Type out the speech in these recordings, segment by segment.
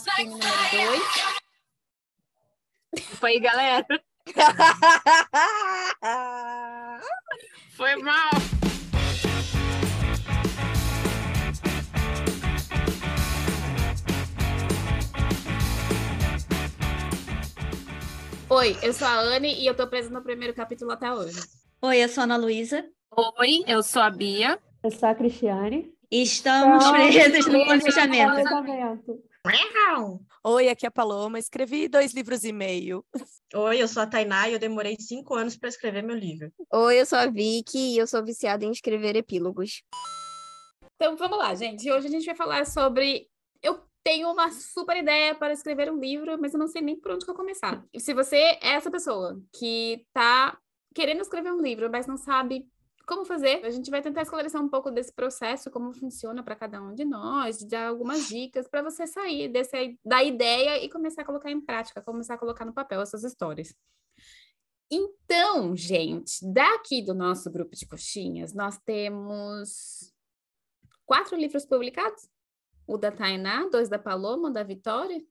Filme número 2. Foi aí, galera. Foi mal. Oi, eu sou a Anne e eu tô presa no primeiro capítulo até hoje. Oi, eu sou a Ana Luísa. Oi, eu sou a Bia. Eu sou a Cristiane. E estamos no presos no planejamento. Oi, aqui é a Paloma. Escrevi dois livros e meio. Oi, eu sou a Tainá e eu demorei cinco anos para escrever meu livro. Oi, eu sou a Vicky e eu sou viciada em escrever epílogos. Então vamos lá, gente. Hoje a gente vai falar sobre. Eu tenho uma super ideia para escrever um livro, mas eu não sei nem por onde que eu começar. Se você é essa pessoa que tá querendo escrever um livro, mas não sabe como fazer, a gente vai tentar esclarecer um pouco desse processo, como funciona para cada um de nós, dar algumas dicas para você sair desse, da ideia e começar a colocar em prática, começar a colocar no papel essas histórias. Então, gente, daqui do nosso grupo de coxinhas, nós temos quatro livros publicados. O da Tainá, dois da Paloma, um da Vitória.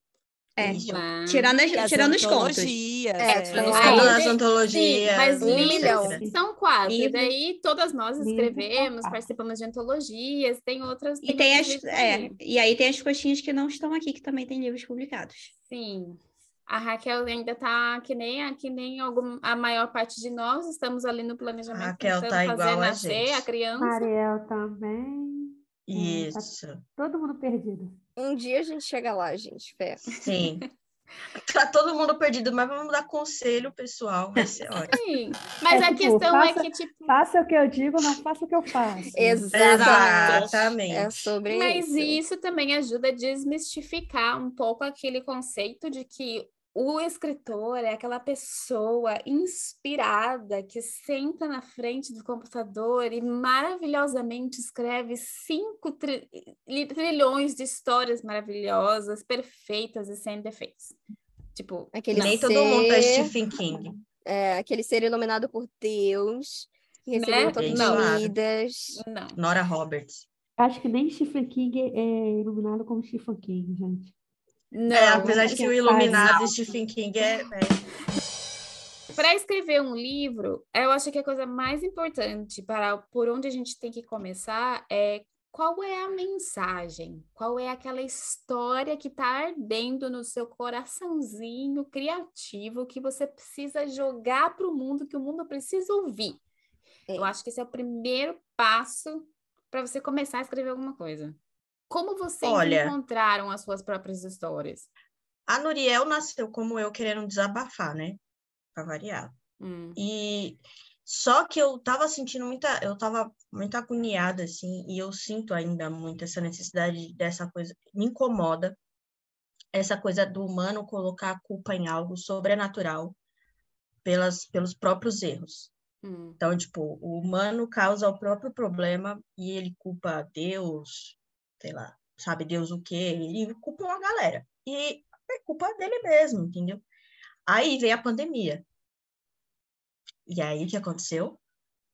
É. Lá. tirando, as- as tirando os contos. antologias, É, é. tirando os contos. Antologias. mas um livros milhão. são quatro. E daí todas nós escrevemos, quatro. participamos de antologias, tem outras. E tem as, é, e aí tem as coxinhas que não estão aqui, que também têm livros publicados. Sim. A Raquel ainda tá que nem, a- que nem algum, a maior parte de nós, estamos ali no planejamento, A Raquel tá fazer igual a nascer gente. a criança. Mariel também. Isso, Todo mundo perdido. Um dia a gente chega lá, gente, fé. sim. Tá todo mundo perdido, mas vamos dar conselho, pessoal. Vai ser ótimo. Sim. Mas É, a tipo, questão é faça- que, tipo, Faça o que eu digo, não faça o que eu faço. Exatamente. Exatamente. É sobre Mas isso. isso também ajuda a desmistificar um pouco aquele conceito de que o escritor é aquela pessoa inspirada que senta na frente do computador e maravilhosamente escreve cinco tri- trilhões de histórias maravilhosas, perfeitas e sem defeitos. Tipo, Aquele. Nem todo mundo é ser- Stephen King. É, aquele ser iluminado por Deus, que Né? recebeu todas Não. as vidas. não. Nora Roberts. Acho que nem Stephen King é iluminado como Stephen King, gente. Não. É, apesar de que o. Iluminado Stephen King é, é Para escrever um livro, eu acho que a coisa mais importante para por onde a gente tem que começar é qual é a mensagem, qual é aquela história que está ardendo no seu coraçãozinho criativo que você precisa jogar para o mundo, que o mundo precisa ouvir. É. Eu acho que esse é o primeiro passo para você começar a escrever alguma coisa. Como vocês Olha. encontraram as suas próprias histórias? A Nuriel nasceu como eu querendo desabafar, né? Pra variar. Hum, E só que eu tava sentindo muita, eu tava muito agoniada, assim, e eu sinto ainda muito essa necessidade dessa coisa, me incomoda essa coisa do humano colocar a culpa em algo sobrenatural pelas, pelos próprios erros. hum, Então, tipo, o humano causa o próprio problema e ele culpa Deus, sei lá, sabe Deus o quê? Ele culpa uma galera. E é culpa dele mesmo, entendeu? Aí veio a pandemia. E aí o que aconteceu?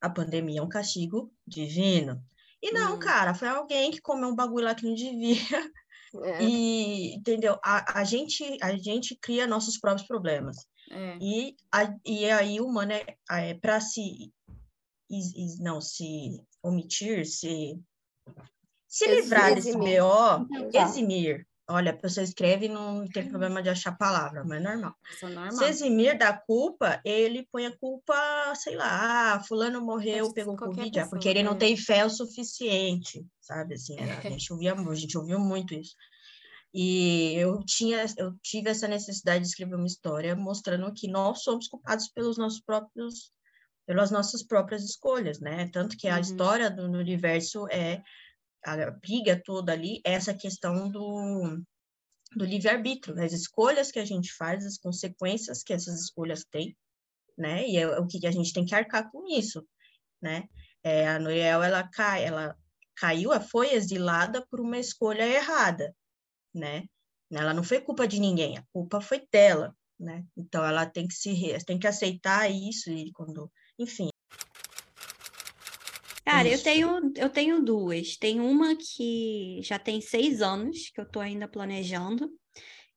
A pandemia é um castigo divino. E não, Hum. cara, foi alguém que comeu um bagulho lá que não devia. É. E, entendeu? A, a gente, a gente cria nossos próprios problemas. é. E, a, e aí o humano é, é para se não se omitir, se se livrar desse. BO, Tá. eximir. Olha, a pessoa escreve e não tem problema de achar palavra, mas é normal. Isso é Se normal. eximir da culpa, ele põe a culpa, sei lá, ah, fulano morreu, pegou Covid, ah, porque pessoa, ele não é. tem fé o suficiente, sabe? Assim, a gente ouvia, a gente ouviu muito isso. E eu tinha, eu tive essa necessidade de escrever uma história mostrando que nós somos culpados pelos nossos próprios, pelas nossas próprias escolhas, né? Tanto que a Uhum. história do universo é a briga toda ali, é essa questão do do livre-arbítrio, as escolhas que a gente faz, as consequências que essas escolhas têm, né? E é o que a gente tem que arcar com isso, né? É, a Noel, ela cai, ela caiu, foi exilada por uma escolha errada, né? Ela não foi culpa de ninguém, a culpa foi dela, né? Então ela tem que se tem que aceitar isso e quando, enfim. Cara, eu tenho, eu tenho duas. Tem uma que já tem seis anos, que eu tô ainda planejando.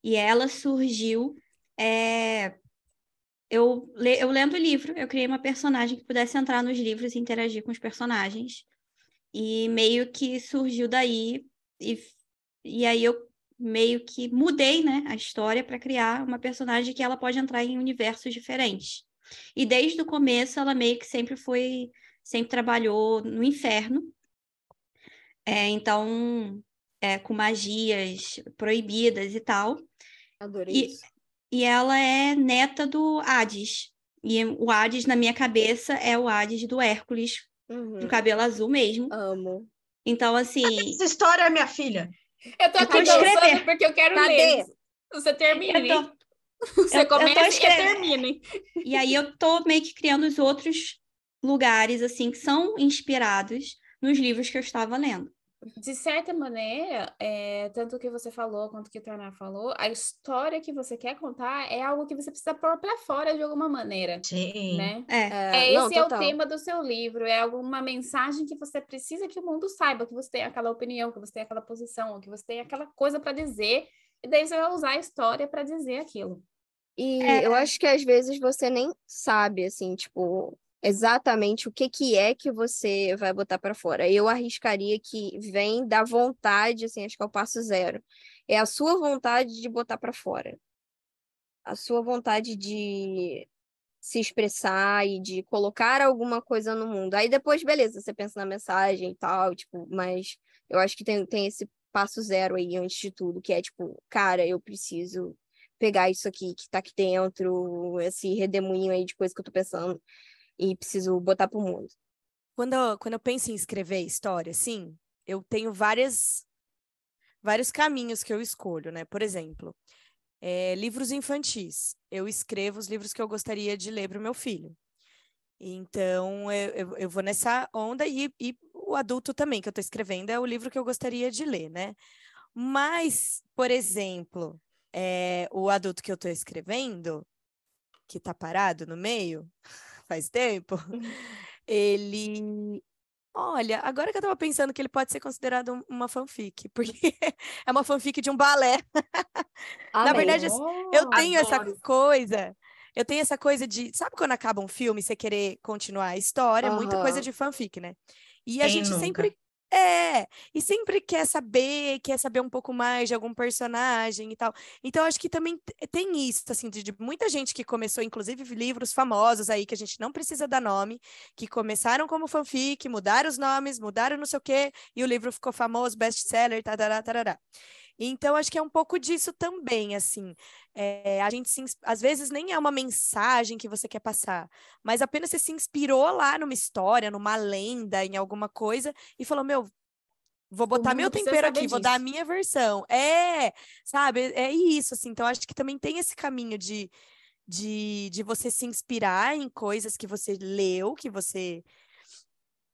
E ela surgiu. é, Eu, le- eu lendo o livro, eu criei uma personagem que pudesse entrar nos livros e interagir com os personagens. E meio que surgiu daí. E, e aí eu meio que mudei, né, a história para criar uma personagem que ela pode entrar em universos diferentes. E desde o começo ela meio que sempre foi, sempre trabalhou no inferno. É, então, é, com magias proibidas e tal. Adorei E- isso. E ela é neta do Hades. E o Hades, na minha cabeça, é o Hades do Hércules, Uhum. do cabelo azul mesmo. Amo. Então, assim, Essa história, minha filha. Eu tô Eu aqui escrevendo. porque eu quero Cadê? ler. Você termine. eu tô- Você eu- eu tô comece e termine. E aí eu tô meio que criando os outros lugares, assim, que são inspirados nos livros que eu estava lendo. De certa maneira, é, tanto o que você falou quanto o que o Tainá falou, a história que você quer contar é algo que você precisa pôr pra fora de alguma maneira, Sim. né? É, É, não, esse é o tema do seu livro, é alguma mensagem que você precisa que o mundo saiba, que você tem aquela opinião, que você tem aquela posição, que você tem aquela coisa para dizer, e daí você vai usar a história para dizer aquilo. E É. eu acho que às vezes você nem sabe, assim, tipo, exatamente o que que é que você vai botar pra fora. Eu arriscaria que vem da vontade, assim, acho que é o passo zero. É a sua vontade de botar pra fora. A sua vontade de se expressar e de colocar alguma coisa no mundo. Aí depois, beleza, você pensa na mensagem e tal, tipo, mas eu acho que tem, tem esse passo zero aí antes de tudo, que é tipo, cara, eu preciso pegar isso aqui que tá aqui dentro, esse redemoinho aí de coisa que eu tô pensando, e preciso botar pro mundo. Quando eu, quando eu penso em escrever história, sim, eu tenho várias, vários caminhos que eu escolho, né? Por exemplo, eh, livros infantis. Eu escrevo os livros que eu gostaria de ler para o meu filho. Então, eu, eu, eu vou nessa onda e, e o adulto também que eu estou escrevendo é o livro que eu gostaria de ler, né? Mas, por exemplo, eh, o adulto que eu estou escrevendo, que está parado no meio faz tempo, ele. Olha, agora que eu tava pensando que ele pode ser considerado um- uma fanfic, porque é uma fanfic de um balé. Na verdade, assim, eu tenho essa adoro. coisa. Eu tenho essa coisa de. Sabe quando acaba um filme você querer continuar a história? Muita coisa de fanfic, né? E a Quem gente nunca? sempre. É, e sempre quer saber, quer saber um pouco mais de algum personagem e tal. Então, acho que também te- tem isso, assim, de, de muita gente que começou, inclusive livros famosos aí, que a gente não precisa dar nome, que começaram como fanfic, mudaram os nomes, mudaram não sei o quê, e o livro ficou famoso, best-seller, tarará, tarará. Então, acho que é um pouco disso também, assim. É, a gente, se às vezes, nem é uma mensagem que você quer passar, mas apenas você se inspirou lá numa história, numa lenda, em alguma coisa, e falou, meu, vou botar meu tempero aqui, vou dar a disso. minha versão. É, sabe? É isso, assim. Então, acho que também tem esse caminho de, de, de você se inspirar em coisas que você leu, que você...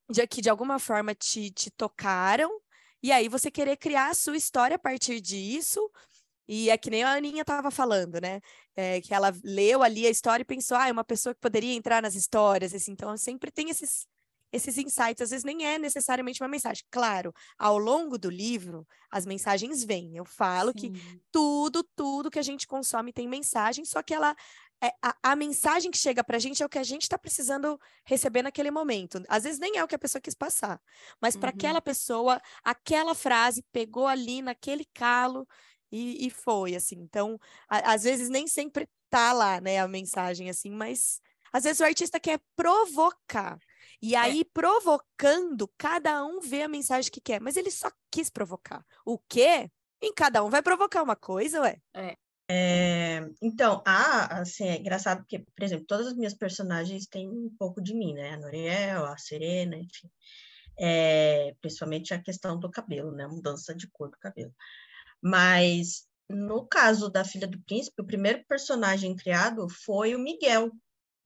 De, que de alguma forma te, te tocaram, e aí você querer criar a sua história a partir disso, e é que nem a Aninha estava falando, né? É, que ela leu ali a história e pensou, ah, é uma pessoa que poderia entrar nas histórias, assim, então sempre tem esses, esses insights, às vezes nem é necessariamente uma mensagem. Claro, ao longo do livro, as mensagens vêm. Eu falo que Sim. tudo, tudo que a gente consome tem mensagem, só que ela. é- a, a mensagem que chega pra gente é o que a gente está precisando receber naquele momento. Às vezes nem é o que a pessoa quis passar, mas para Uhum. aquela pessoa, aquela frase pegou ali naquele calo e, e foi, assim. Então, a- às vezes nem sempre tá lá, né, a mensagem, assim, mas às vezes o artista quer provocar. E aí, provocando, cada um vê a mensagem que quer, mas ele só quis provocar. O quê? Em cada um vai provocar uma coisa, ué. É, então, a, assim, é engraçado porque, por exemplo, todas as minhas personagens têm um pouco de mim, né? A Noriel, a Serena, enfim. É, principalmente a questão do cabelo, né? A mudança de cor do cabelo. Mas, no caso da Filha do Príncipe, o primeiro personagem criado foi o Miguel,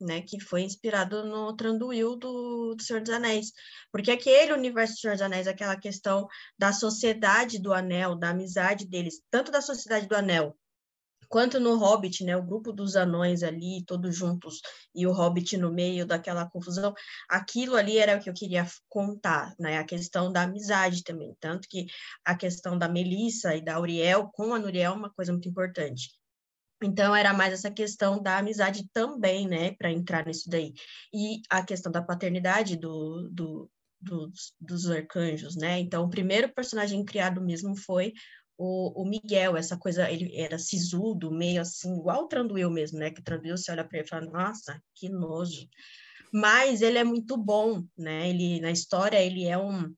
né? Que foi inspirado no Tranduil do, do Senhor dos Anéis. Porque aquele universo do Senhor dos Anéis, aquela questão da sociedade do anel, da amizade deles, tanto da sociedade do anel quanto no Hobbit, né, o grupo dos anões ali, todos juntos, e o Hobbit no meio daquela confusão, aquilo ali era o que eu queria contar, né, a questão da amizade também, tanto que a questão da Melissa e da Auriel com a Nuriel é uma coisa muito importante. Então, era mais essa questão da amizade também, né, para entrar nisso daí. E a questão da paternidade do, do, dos, dos arcanjos, né? Então, o primeiro personagem criado mesmo foi o, o Miguel, essa coisa, ele era sisudo, meio assim, igual o Tranduil mesmo, né? Que o Tranduil, você olha para ele e fala, nossa, que nojo. Mas ele é muito bom, né? Ele, na história, ele é um...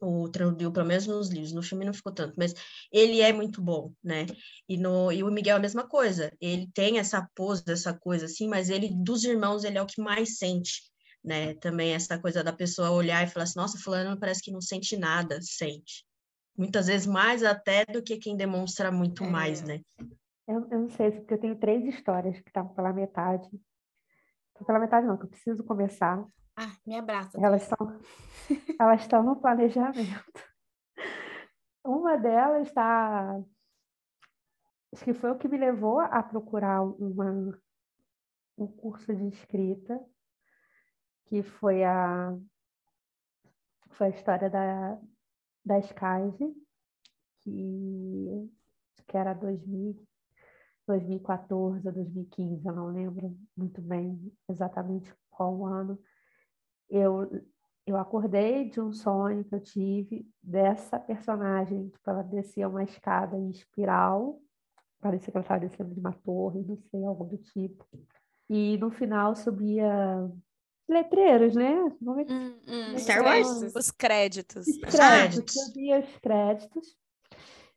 O Tranduil, pelo menos nos livros, no filme não ficou tanto, mas ele é muito bom, né? E, no, e o Miguel é a mesma coisa. Ele tem essa pose, essa coisa assim, mas ele, dos irmãos, ele é o que mais sente, né? Também essa coisa da pessoa olhar e falar assim, nossa, fulano parece que não sente nada, sente muitas vezes mais até do que quem demonstra muito é. mais, né? Eu, eu, não sei, porque eu tenho três histórias que estão pela metade. Pela metade não, que eu preciso começar. Ah, me abraça. Elas estão, elas estão no planejamento. Uma delas está... Acho que foi o que me levou a procurar uma, um curso de escrita, que foi a, foi a história da, da Skype, que, que era 2000, 2014 ou 2015, eu não lembro muito bem exatamente qual ano. Eu, eu acordei de um sonho que eu tive dessa personagem, tipo, ela descia uma escada em espiral, parecia que ela estava descendo de uma torre, não sei, algo do tipo. E no final subia letreiros, né? Hum, hum, Star Wars? Os créditos. Os créditos. Eu via os créditos.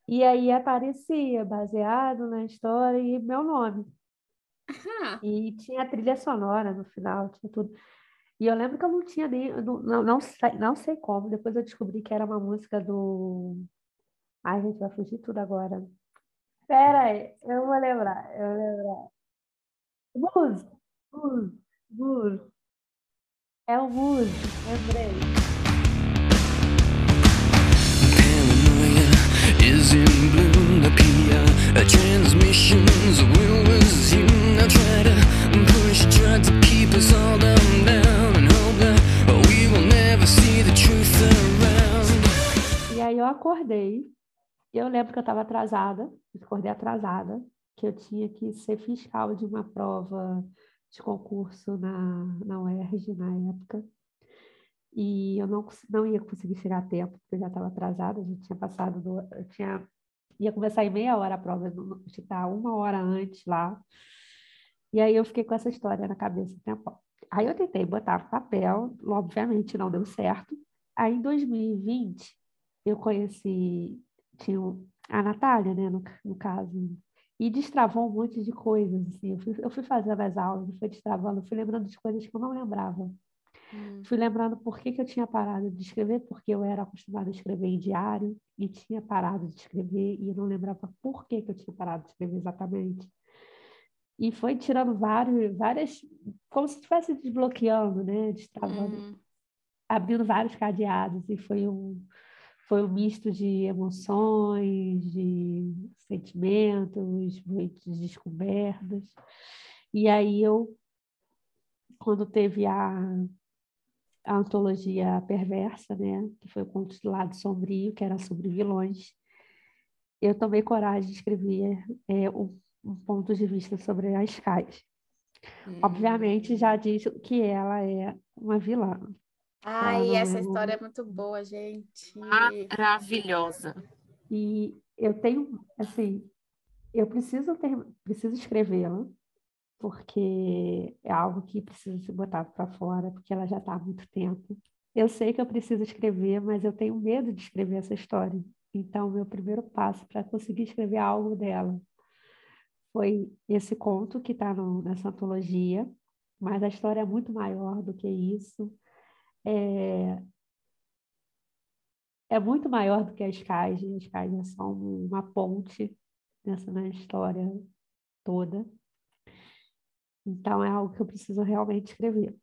E aí aparecia, baseado na história, e meu nome. Uhum. E tinha trilha sonora no final, tinha tudo. E eu lembro que eu não tinha nem. Não, não, não, sei, não sei como, depois eu descobri que era uma música do. Ai, gente, vai fugir tudo agora. Pera aí, eu vou lembrar, eu vou lembrar. Blues, blues, blues. É o Wood, lembrei. Is in bloom, the transmissions will. Now try to push, try to keep us all down eu acordei, eu lembro que eu estava atrasada, acordei atrasada, que eu tinha que ser fiscal de uma prova de concurso na, na UERJ na época. E eu não, não ia conseguir chegar a tempo, porque eu já estava atrasada, já tinha passado, do, eu tinha, ia começar em meia hora a prova, tinha estar uma hora antes lá. E aí eu fiquei com essa história na cabeça o tempo. Aí eu tentei botar papel, obviamente não deu certo. Aí em 2020 eu conheci, tinha a Natália, né, no, no caso, e destravou um monte de coisas. Assim. Eu, fui, eu fui fazendo as aulas, fui destravando, fui lembrando de coisas que eu não lembrava. Hum. Fui lembrando por que, que eu tinha parado de escrever, porque eu era acostumada a escrever em diário e tinha parado de escrever e eu não lembrava por que, que eu tinha parado de escrever exatamente. E foi tirando vários, várias, como se estivesse desbloqueando, né? Destravando, hum. abrindo vários cadeados e foi um, foi um misto de emoções, de sentimentos, muitas descobertas. E aí eu, quando teve a, a antologia Perversa, né, que foi o conto do lado sombrio, que era sobre vilões, eu tomei coragem de escrever é, um, um ponto de vista sobre as Kais. Hum. Obviamente já diz que ela é uma vilã, Ai, essa história é muito boa, gente. Maravilhosa. E eu tenho, assim, eu preciso ter, preciso escrevê-la, porque é algo que precisa ser botado para fora, porque ela já está há muito tempo. Eu sei que eu preciso escrever, mas eu tenho medo de escrever essa história. Então, meu primeiro passo para conseguir escrever algo dela foi esse conto que está nessa antologia, mas a história é muito maior do que isso é, é muito maior do que as caixas. As caixas são uma ponte nessa na história toda. Então, é algo que eu preciso realmente escrever.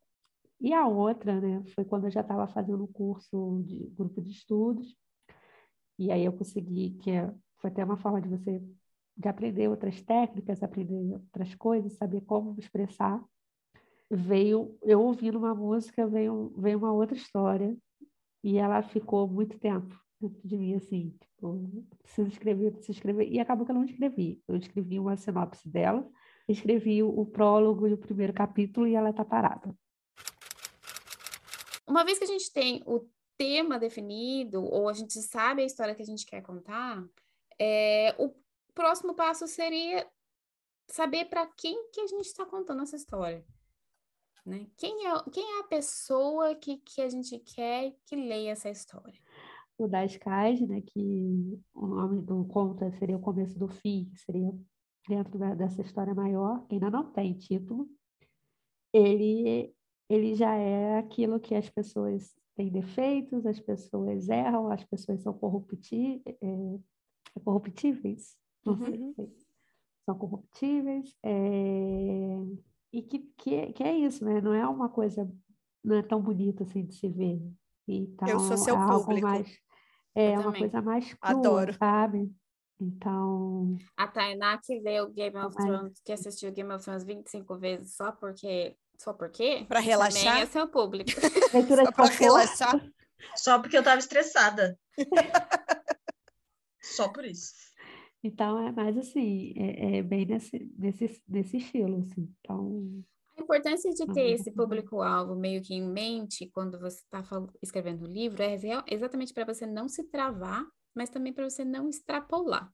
E a outra, né, foi quando eu já estava fazendo um curso de grupo de estudos, e aí eu consegui, que é, foi até uma forma de você de aprender outras técnicas, aprender outras coisas, saber como expressar, veio, eu ouvindo uma música, veio, veio uma outra história e ela ficou muito tempo dentro de mim, assim, tipo, preciso escrever, preciso escrever, e acabou que eu não escrevi. Eu escrevi uma sinopse dela, escrevi o, prólogo e o primeiro capítulo e ela está parada. Uma vez que a gente tem o tema definido, ou a gente sabe a história que a gente quer contar, é, o próximo passo seria saber para quem que a gente está contando essa história. Né? Quem, é, quem é a pessoa que, que a gente quer que leia essa história? O das Cais, né, que o nome do conto seria o começo do fim, seria dentro dessa história maior, que ainda não tem título, ele, ele já é aquilo que as pessoas têm defeitos, as pessoas erram, as pessoas são corrupti é, é corruptíveis, não Uhum. sei, são corruptíveis, é, e que, que, que é isso, né? Não é uma coisa, não é tão bonita assim de se ver. Então, Eu sou seu é algo público. mais, é Eu uma também. coisa mais crua, Adoro. sabe? Então, A Tainá que leu Game of Mas- Thrones, que assistiu Game of Thrones 25 vezes só porque. Só porque? Pra Também relaxar? é seu público. leitura Só conforto, relaxar. Só porque eu tava estressada. Só por isso. Então é mais assim, é, é bem nesse, nesse, nesse estilo, assim. Então, A importância de ter Uhum. esse público-alvo meio que em mente quando você está escrevendo o livro é exatamente para você não se travar, mas também para você não extrapolar,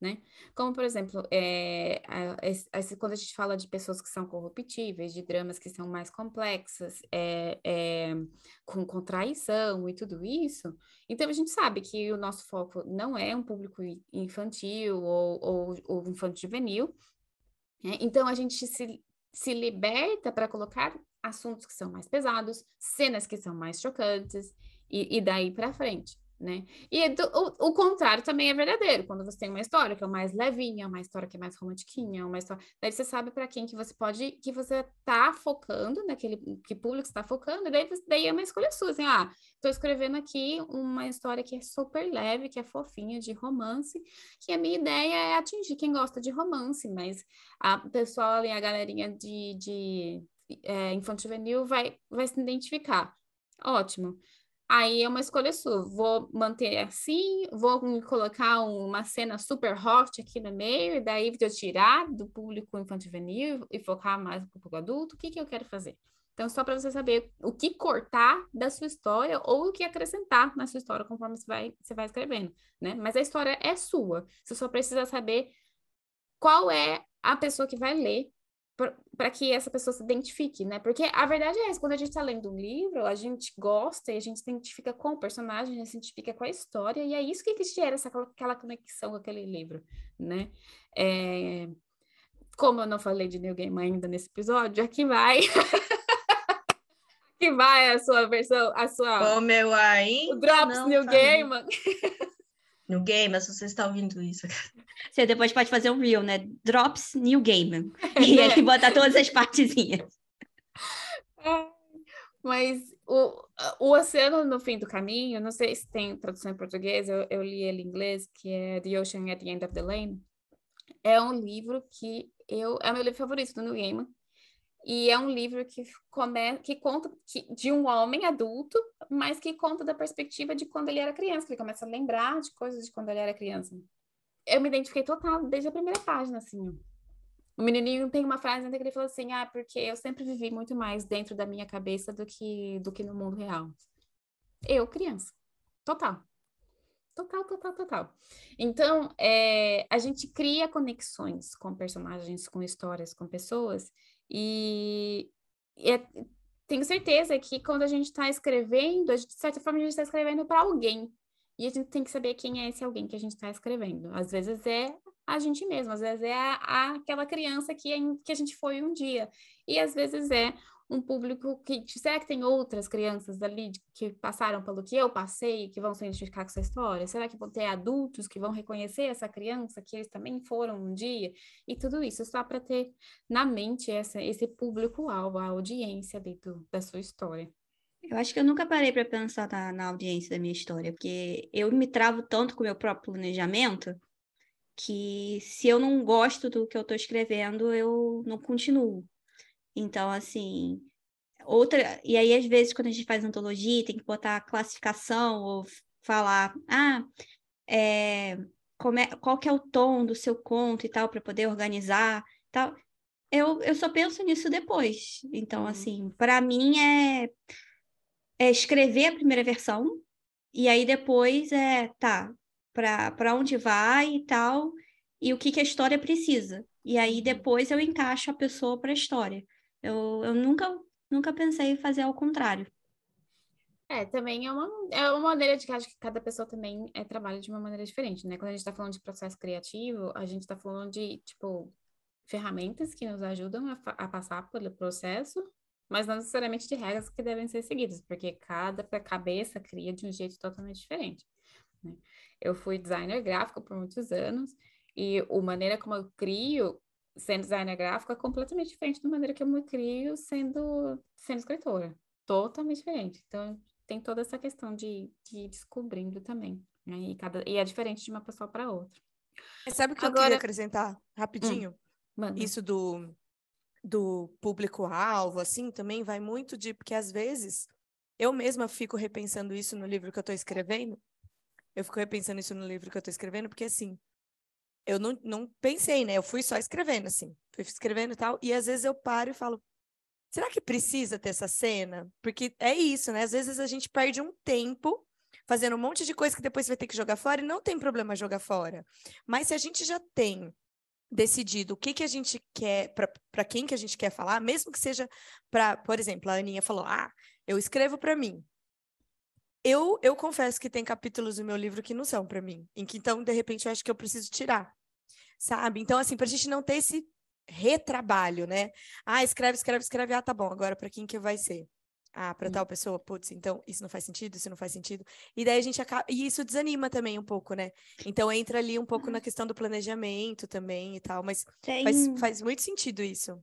né? Como, por exemplo, é, a- esse- quando a gente fala de pessoas que são corruptíveis, de dramas que são mais complexas, é, é, com, com traição e tudo isso, então a gente sabe que o nosso foco não é um público infantil ou, ou, ou infanto-juvenil, né? Então a gente se se liberta para colocar assuntos que são mais pesados, cenas que são mais chocantes, e, e daí para frente, né? E do- o, o contrário também é verdadeiro, quando você tem uma história que é mais levinha, uma história que é mais romantiquinha, uma história... Daí você sabe para quem que você pode, que você tá focando, naquele que público está focando, e daí, daí é uma escolha sua, assim, ah, tô escrevendo aqui uma história que é super leve, que é fofinha, de romance, que a minha ideia é atingir quem gosta de romance, mas a pessoal ali, a galerinha de, de é, juvenil vai, vai se identificar. Ótimo. Aí é uma escolha sua. Vou manter assim, vou colocar uma cena super hot aqui no meio, e daí eu tirar do público infanto juvenil e focar mais no público adulto. O que, que eu quero fazer? Então, só para você saber o que cortar da sua história ou o que acrescentar na sua história conforme você vai, você vai escrevendo, né? Mas a história é sua. Você só precisa saber qual é a pessoa que vai ler para que essa pessoa se identifique, né? Porque a verdade é essa, quando a gente está lendo um livro, a gente gosta e a gente se identifica com o personagem, a gente se identifica com a história, e é isso que, que gera essa, aquela conexão com aquele livro, né? É, Como eu não falei de New Game ainda nesse episódio, aqui vai. aqui vai a sua versão, a sua. Como eu ainda o Drops New. Game. New Game, se você está ouvindo isso. Você depois pode fazer um reel, né? Drops New Game. E aí botar todas as partezinhas. Mas o, o Oceano no Fim do Caminho, não sei se tem tradução em português, eu, eu li ele em inglês, que é The Ocean at the End of the Lane. É um livro que eu é o meu livro favorito do Neil Gaiman. E é um livro que, come, que conta que, de um homem adulto, mas que conta da perspectiva de quando ele era criança, que ele começa a lembrar de coisas de quando ele era criança. Eu me identifiquei total desde a primeira página, assim. O menininho tem uma frase que ele falou assim: Ah, porque eu sempre vivi muito mais dentro da minha cabeça do que, do que no mundo real. Eu, criança. Total. Total, total, total. Então, é, a gente cria conexões com personagens, com histórias, com pessoas, e, é- tenho certeza que quando a gente está escrevendo, gente, de certa forma, a gente está escrevendo para alguém. E a gente tem que saber quem é esse alguém que a gente está escrevendo. Às vezes é a gente mesmo, às vezes é a, a- aquela criança que, a- que a gente foi um dia. E às vezes é um público que. Será que tem outras crianças ali que passaram pelo que eu passei que vão se identificar com essa história? Será que vão ter adultos que vão reconhecer essa criança, que eles também foram um dia? E tudo isso só para ter na mente essa, esse público-alvo, a audiência dentro da sua história. Eu acho que eu nunca parei para pensar na, na audiência da minha história, porque eu me travo tanto com o meu próprio planejamento que se eu não gosto do que eu estou escrevendo, eu não continuo. Então, assim, outra. E aí, às vezes, quando a gente faz antologia, tem que botar classificação ou falar, ah, é, como é, qual que é o tom do seu conto e tal, para poder organizar tal. Eu, eu só penso nisso depois. Então, assim, para mim é, é escrever a primeira versão, e aí depois é, tá, para onde vai e tal, e o que, que a história precisa. E aí depois eu encaixo a pessoa para a história. Eu, eu nunca, nunca pensei em fazer ao contrário. É, também é uma, é uma maneira de que acho que cada pessoa também é, trabalha de uma maneira diferente, né? Quando a gente está falando de processo criativo, a gente está falando de, tipo, ferramentas que nos ajudam a, a passar pelo processo, mas não necessariamente de regras que devem ser seguidas, porque cada cabeça cria de um jeito totalmente diferente. né? Eu fui designer gráfico por muitos anos, e a maneira como eu crio sendo designer gráfico é completamente diferente da maneira que eu me crio sendo, sendo escritora. Totalmente diferente. Então, tem toda essa questão de, de ir descobrindo também. Né? E, cada, e é diferente de uma pessoa para outra. Mas Sabe o que eu Agora- queria acrescentar rapidinho? Manda. Isso do, do público-alvo, assim, também vai muito de. Porque às vezes eu mesma fico repensando isso no livro que eu estou escrevendo. Eu fico repensando isso no livro que eu estou escrevendo, porque assim. Eu não, não pensei, né? Eu fui só escrevendo, assim. Fui escrevendo e tal. E às vezes eu paro e falo. Será que precisa ter essa cena? Porque é isso, né? Às vezes a gente perde um tempo fazendo um monte de coisa que depois você vai ter que jogar fora e não tem problema jogar fora. Mas se a gente já tem decidido o que, que a gente quer, para quem que a gente quer falar, mesmo que seja para, por exemplo, a Aninha falou: ah, eu escrevo para mim. Eu, eu confesso que tem capítulos do meu livro que não são para mim, em que então, de repente, eu acho que eu preciso tirar, sabe? Então, assim, para a gente não ter esse retrabalho, né? Ah, escreve, escreve, escreve, ah, tá bom, agora para quem que vai ser? Ah, para tal pessoa, putz, então isso não faz sentido, isso não faz sentido. E daí a gente acaba. E isso desanima também um pouco, né? Então entra ali um pouco na questão do planejamento também e tal, mas Tem, faz, faz muito sentido isso.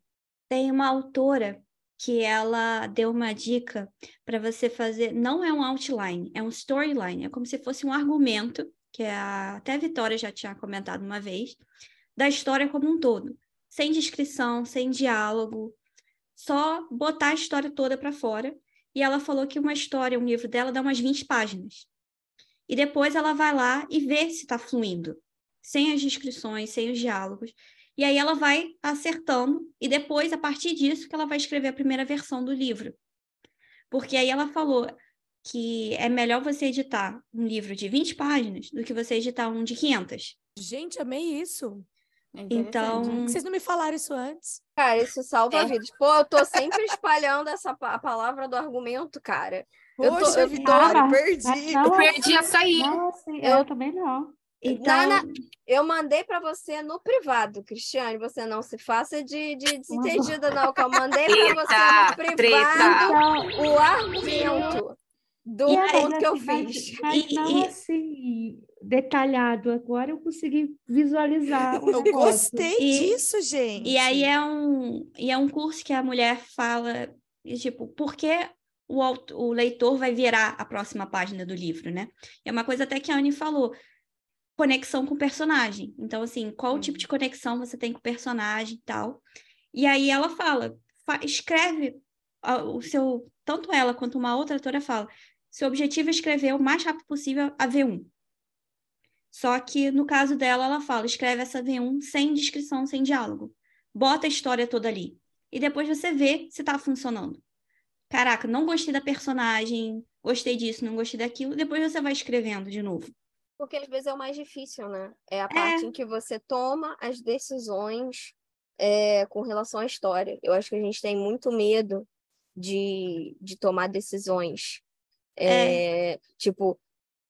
tem uma autora que ela deu uma dica para você fazer. Não é um outline, é um storyline. É como se fosse um argumento, que a, até a Vitória já tinha comentado uma vez, da história como um todo. Sem descrição, sem diálogo, só botar a história toda para fora. E ela falou que uma história, um livro dela, dá umas 20 páginas. E depois ela vai lá e vê se está fluindo, sem as descrições, sem os diálogos. E aí ela vai acertando, e depois, a partir disso, que ela vai escrever a primeira versão do livro. Porque aí ela falou que é melhor você editar um livro de 20 páginas do que você editar um de 500. Gente, amei isso. É Então, interessante. Por que vocês não me falaram isso antes? Cara, isso salva É. vidas. Pô, eu tô sempre espalhando essa pa- a palavra do argumento, cara. Eu tô- Poxa, eu- Vitória, Ah, perdi. mas Eu não perdi assim, essa aí. Não, assim, Eu- eu também não. Então, Nana, eu mandei pra você no privado, Cristiane. Você não se faça de, de desentendida, não. Que eu mandei pra você no privado treta. o argumento do E ponto que eu assim, mas- fiz. Mas, E- não e- assim, detalhado. Agora eu consegui visualizar o Eu negócio. gostei E- disso, gente. E aí é um, e é um curso que a mulher fala, tipo, por que o, o leitor vai virar a próxima página do livro, né? É uma coisa até que a Anne falou, conexão com o personagem. Então, assim, qual o tipo de conexão você tem com o personagem e tal. E aí ela fala, fa- escreve o seu, tanto ela quanto uma outra autora fala, seu objetivo é escrever o mais rápido possível a V1. Só que no caso dela, ela fala, escreve essa V1 sem descrição, sem diálogo bota a história toda ali. E depois você vê se tá funcionando. Caraca, não gostei da personagem, gostei disso, não gostei daquilo. Depois você vai escrevendo de novo. Porque às vezes é o mais difícil, né? É a parte em que você toma as decisões é, com relação à história. Eu acho que a gente tem muito medo de, de tomar decisões. É, Tipo,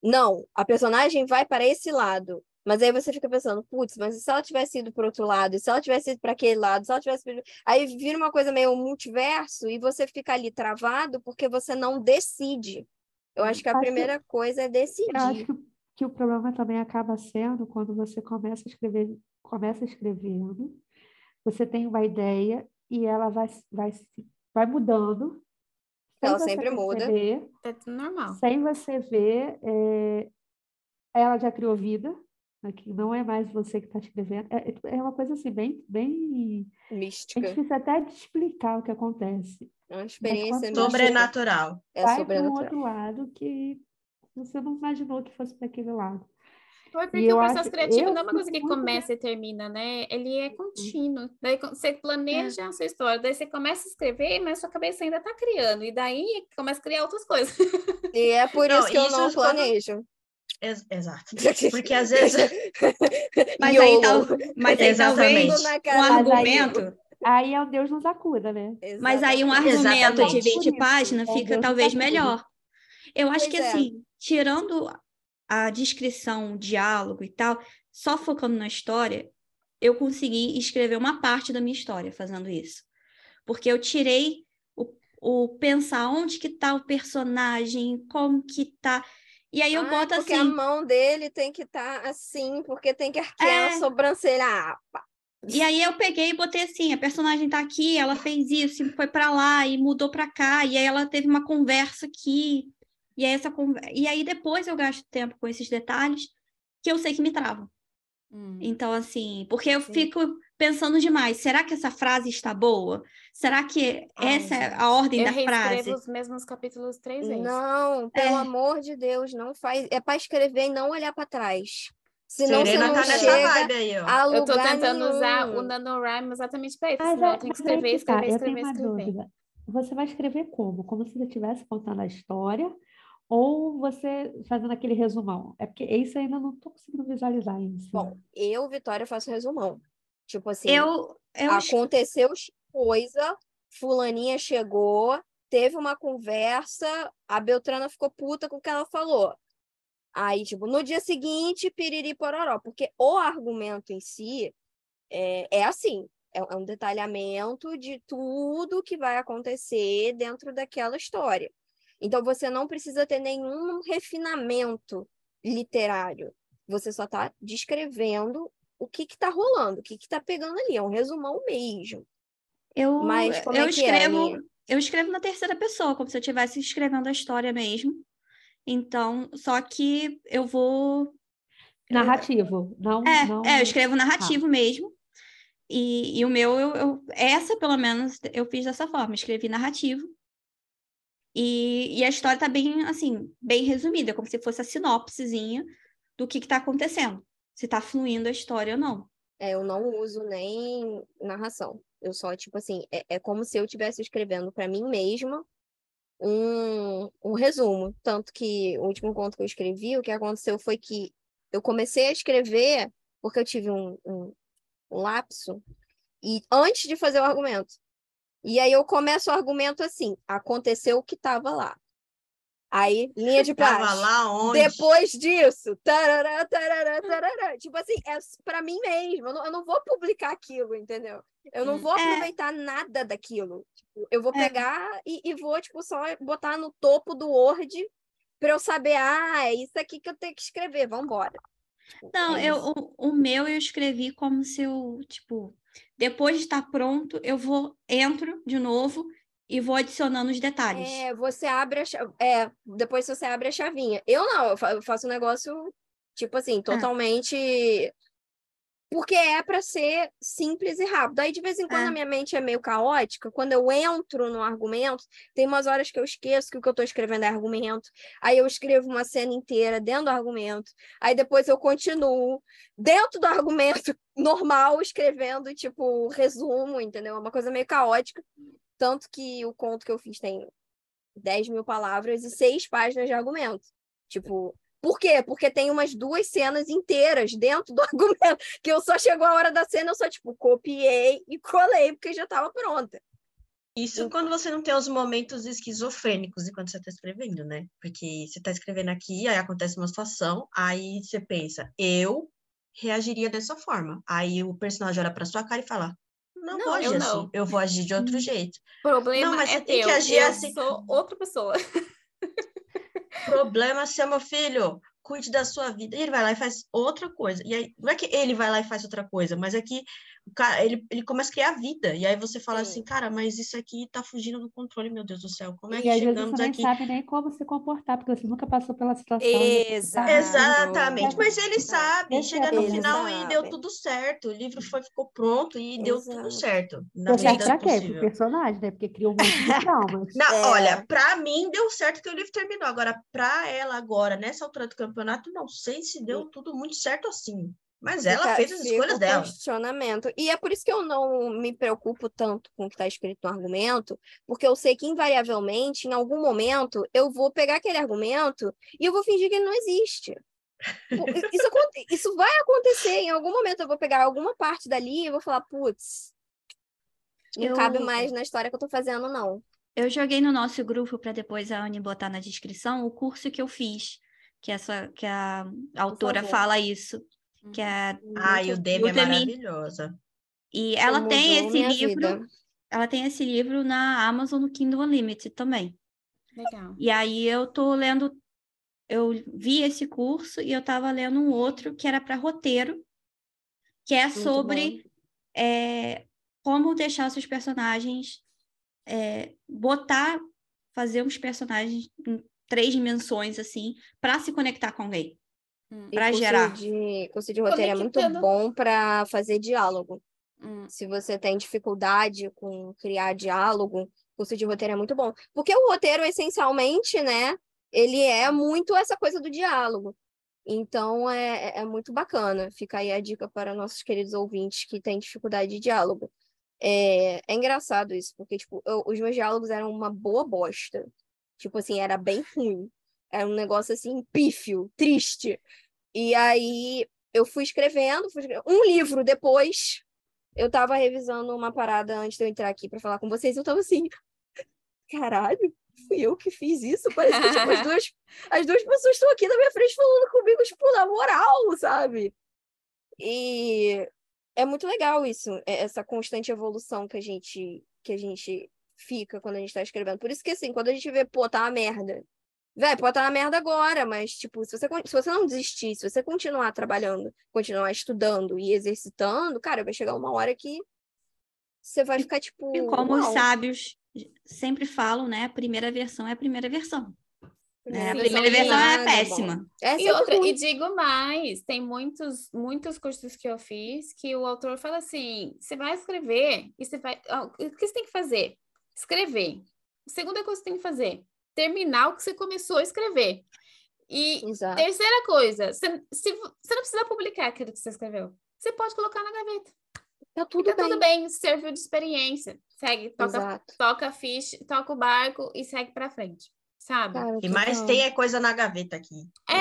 não, a personagem vai para esse lado. Mas aí você fica pensando, putz, mas e se ela tivesse ido para outro lado? E se ela tivesse ido para aquele lado? Se ela tivesse. Aí vira uma coisa meio multiverso e você fica ali travado porque você não decide. Eu acho que a Acho que- primeira coisa é Eu acho decidir. que, que o problema também acaba sendo quando você começa a escrever, começa escrevendo, você tem uma ideia e ela vai, vai, vai mudando. Sem Ela você sempre muda. perceber, É tudo normal. Sem você ver, é, ela já criou vida, Aqui não é mais você que está escrevendo. É, é uma coisa assim, bem, bem. É Mística. difícil até de explicar o que acontece. É uma experiência. Sobrenatural. É Vai para um sobrenatural. outro lado que você não imaginou que fosse para aquele lado. Foi porque eu o processo acho- criativo eu não é uma coisa que começa e termina, né? Ele é contínuo. Daí você planeja a sua história, daí você começa a escrever, mas sua cabeça ainda tá criando. E daí começa a criar outras coisas. E é por Não, isso que eu isso não quando- planejo. Ex- exato. Porque às vezes. Mas aí, tal, mas aí Exatamente. talvez um argumento, Aí é o Deus nos acuda, né? mas aí um Exatamente. argumento de Exatamente. 20 Por isso, páginas é fica Deus talvez melhor. Eu acho Pois que é. assim, tirando a descrição, o diálogo e tal, só focando na história, eu consegui escrever uma parte da minha história fazendo isso. Porque eu tirei o, o pensar onde que tá o personagem, como que tá. E aí eu Ah, boto porque assim. a mão dele tem que estar assim, porque tem que arquear É. a sobrancelha. Ah, pá. E aí eu peguei e botei assim, a personagem tá aqui, ela fez isso, foi pra lá e mudou pra cá, e aí ela teve uma conversa aqui. E aí essa e aí depois eu gasto tempo com esses detalhes que eu sei que me travam. Então assim, porque eu Sim. fico pensando demais, será que essa frase está boa? Será que Ai, essa é a ordem Eu da frase? os mesmos capítulos três vezes. Não, É. pelo amor de Deus, não faz. É para escrever e não olhar para trás. Senão Serena você tá não nessa chega vibe aí, ó. a Eu tô lugar tentando usar nenhum. o NaNoWriMo exatamente para isso. Mas, senão é, eu tenho que escrever, que tá, escrever, eu escrever, escrever. Você vai escrever como? Como se você estivesse contando a história ou você fazendo aquele resumão? É porque isso eu ainda não estou conseguindo visualizar isso. Bom, eu, Vitória, faço resumão. Tipo assim, Eu, eu aconteceu coisa, fulaninha chegou, teve uma conversa, a Beltrana ficou puta com o que ela falou. Aí, tipo, no dia seguinte, piriri pororó, porque o argumento em si é, é assim, é, é um detalhamento de tudo que vai acontecer dentro daquela história. Então, você não precisa ter nenhum refinamento literário. Você só está descrevendo o que está rolando, o que está pegando ali. É um resumão mesmo. eu, Mas como eu é que é, escrevo, Aninha? eu escrevo na terceira pessoa, como se eu estivesse escrevendo a história mesmo. Então, só que eu vou Narrativo, não, É, não... é, eu escrevo narrativo mesmo. E, e o meu, eu, eu- essa pelo menos, eu fiz dessa forma, escrevi narrativo. E, e a história tá bem, assim, bem resumida, como se fosse a sinopsezinha do que que tá acontecendo. Se tá fluindo a história ou não. É, eu não uso nem narração. Eu só, tipo assim, é, é como se eu estivesse escrevendo para mim mesma um, um resumo. Tanto que o último conto que eu escrevi, o que aconteceu foi que eu comecei a escrever porque eu tive um, um, um lapso e antes de fazer o argumento. E aí eu começo o argumento assim: aconteceu o que estava lá. Aí, linha de praxe. lá onde? Depois disso, tarará, tarará, tarará. Tipo assim, é para mim mesmo. Eu não, eu não vou publicar aquilo, entendeu? Eu não vou É. aproveitar nada daquilo. Tipo, eu vou É. pegar e, e vou, tipo, só botar no topo do Word para eu saber, ah, é isso aqui que eu tenho que escrever, vambora. Tipo, Não, é eu, o, o meu eu escrevi como se eu, tipo, depois de estar pronto, eu vou, entro de novo e vou adicionando os detalhes. É, você abre a. É, depois você abre a chavinha. Eu não, eu fa- eu faço um negócio, tipo assim, totalmente. Porque é para ser simples e rápido. Aí, de vez em quando, É. a minha mente é meio caótica. Quando eu entro no argumento, tem umas horas que eu esqueço que o que eu estou escrevendo é argumento. Aí eu escrevo uma cena inteira dentro do argumento. Aí depois eu continuo dentro do argumento normal, escrevendo, tipo, resumo, entendeu? É uma coisa meio caótica. Tanto que o conto que eu fiz tem 10 mil palavras e seis páginas de argumento. Tipo, por quê? Porque tem umas duas cenas inteiras dentro do argumento, que eu só chegou a hora da cena, eu só, tipo, copiei e colei, porque já estava pronta. Isso quando você não tem os momentos esquizofrênicos enquanto você está escrevendo, né? Porque você está escrevendo aqui, aí acontece uma situação, aí você pensa, eu reagiria dessa forma. Aí o personagem olha para sua cara e fala, não, Não, vou agir eu assim, não. eu vou agir de outro jeito. Problema Não, mas é você tem que teu. agir eu assim. sou outra pessoa. Problema seu, meu filho, cuide da sua vida. E ele vai lá e faz outra coisa. E aí, não é que ele vai lá e faz outra coisa, mas é que cara, ele, ele começa a criar vida. E aí você fala Sim. assim, cara, mas isso aqui tá fugindo do controle, meu Deus do céu. Como é que E às vezes chegamos você nem aqui? sabe nem como se comportar, porque você nunca passou pela situação. e Exato. Exatamente, mas ele sabe, Esse chega é no final e deu tudo certo. O livro foi, ficou pronto e deu tudo Exato. certo. Na Deu certo pra quê? Pro personagem, né? Porque cria um monte de traumas. Não, É. olha, pra mim deu certo que o livro terminou. Agora, pra ela agora, nessa altura do campeonato, não sei se deu tudo muito certo assim. Mas ela Fica- fez as escolhas dela. questionamento. E é por isso que eu não me preocupo tanto com o que está escrito no argumento, porque eu sei que, invariavelmente, em algum momento, eu vou pegar aquele argumento e eu vou fingir que ele não existe. Isso, isso vai acontecer. Em algum momento eu vou pegar alguma parte dali e vou falar, putz, não Eu- cabe mais na história que eu tô fazendo, não. Eu joguei no nosso grupo para depois a Anne botar na descrição o curso que eu fiz, que essa que a autora fala isso, que é Ai, o Demi é maravilhosa. e ela tem esse livro, vida. ela tem esse livro na Amazon no Kindle Unlimited também. Legal. E aí eu tô lendo, eu vi esse curso e eu estava lendo um outro que era para roteiro, que é Muito sobre é, como deixar os seus personagens, é, botar, fazer uns personagens em três dimensões, assim, para se conectar com alguém, Hum. E para curso gerar. de, curso de roteiro é muito bom para fazer diálogo. Hum. Se você tem dificuldade com criar diálogo, curso de roteiro é muito bom. Porque o roteiro, essencialmente, né, ele é muito essa coisa do diálogo. Então, é, é muito bacana. Fica aí a dica para nossos queridos ouvintes que têm dificuldade de diálogo. É, é engraçado isso, porque, tipo, eu- os meus diálogos eram uma boa bosta. Tipo assim, era bem ruim. Era um negócio, assim, pífio, triste. E aí, eu fui escrevendo, fui escrevendo. Um livro depois, eu tava revisando uma parada antes de eu entrar aqui pra falar com vocês, eu tava assim, caralho, fui eu que fiz isso? Parece que tipo, as, duas, as duas pessoas estão aqui na minha frente falando comigo, tipo, na moral, sabe? E é muito legal isso, é- essa constante evolução que a gente, que a gente fica quando a gente tá escrevendo. Por isso que, assim, quando a gente vê, pô, tá uma merda. Véi, pode tá uma merda agora, mas, tipo, se você, se você não desistir, se você continuar trabalhando, continuar estudando e exercitando, cara, vai chegar uma hora que você vai ficar, tipo, E como os sábios sempre falam, né? A primeira versão é a primeira versão. né? A primeira versão é péssima. Essa E é outra, ruim. e digo mais, tem muitos, muitos cursos que eu fiz que o autor fala assim: você vai escrever e você vai. ó, O que você tem que fazer? Escrever. A segunda coisa que você tem que fazer: terminar o que você começou a escrever. E Exato. terceira coisa, você, se, você não precisa publicar aquilo que você escreveu. Você pode colocar na gaveta. Tá tudo Fica bem. tudo bem, serviu de experiência. Segue, toca, Exato. toca a ficha, toca o barco e segue pra frente. Sabe? Cara, O que mais total. tem é coisa na gaveta aqui. É,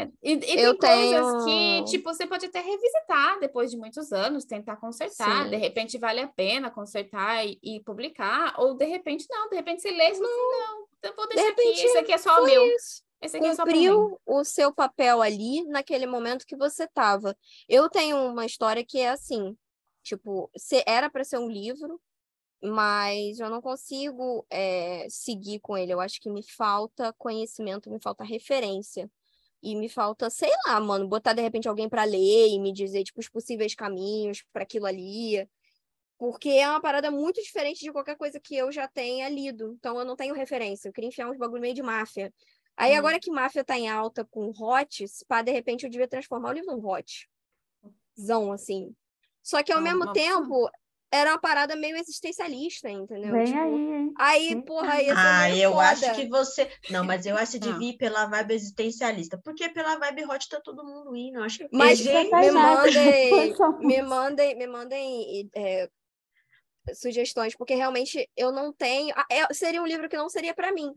é. E, e Eu tem coisas tenho- que, tipo, você pode até revisitar depois de muitos anos, tentar consertar. Sim. De repente vale a pena consertar e, e publicar, ou de repente não, de repente você lê e assim, não, eu vou deixar repente aqui, esse aqui é só meu. isso. Esse aqui é. Cumpriu o seu papel ali naquele momento que você tava. Eu tenho uma história que é assim, tipo, se- era para ser um livro, mas eu não consigo é, seguir com ele. Eu acho que me falta conhecimento, me falta referência. E me falta, sei lá, mano, botar de repente alguém para ler e me dizer, tipo, os possíveis caminhos para aquilo ali. Porque é uma parada muito diferente de qualquer coisa que eu já tenha lido. Então eu não tenho referência. Eu queria enfiar uns bagulho meio de máfia. Aí Hum. agora que máfia tá em alta com hot, pá, de repente eu devia transformar o livro num hot. Zão, assim. Só que ao mesmo tempo, era uma parada meio existencialista, entendeu? Vem Tipo, aí, hein? Aí, porra, ia ser Ah, meio eu foda. acho que você. Não, mas eu acho que Não. devia ir pela vibe existencialista. Porque pela vibe hot tá todo mundo indo. Eu acho que Mas esse- Você me faz nada, mandem, me mandem, me mandem é, sugestões, porque realmente eu não tenho. ah, é- seria um livro que não seria para mim.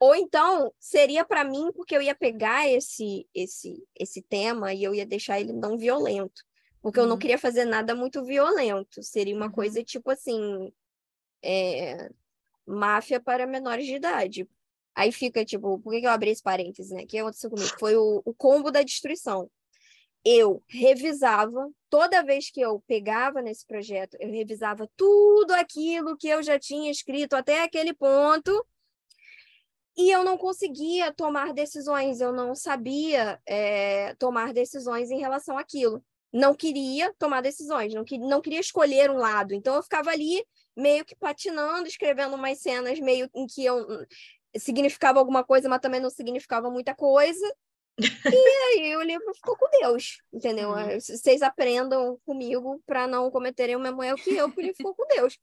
Ou então seria para mim porque eu ia pegar esse esse esse tema e eu ia deixar ele não violento, porque eu não Uhum. queria fazer nada muito violento. Seria uma Uhum. coisa tipo assim, é, máfia para menores de idade. Aí fica tipo, por que eu abri esse parênteses, né? O que aconteceu comigo? Foi o, o combo da destruição eu revisava, toda vez que eu pegava nesse projeto, eu revisava tudo aquilo que eu já tinha escrito até aquele ponto, e eu não conseguia tomar decisões, eu não sabia eh, tomar decisões em relação àquilo. Não queria tomar decisões, não, que, não queria escolher um lado. Então eu ficava ali meio que patinando, escrevendo umas cenas meio em que eu significava alguma coisa, mas também não significava muita coisa. e aí o livro ficou com Deus, entendeu? Uhum. Vocês aprendam comigo para não cometerem o mesmo erro que eu, porque ele ficou com Deus.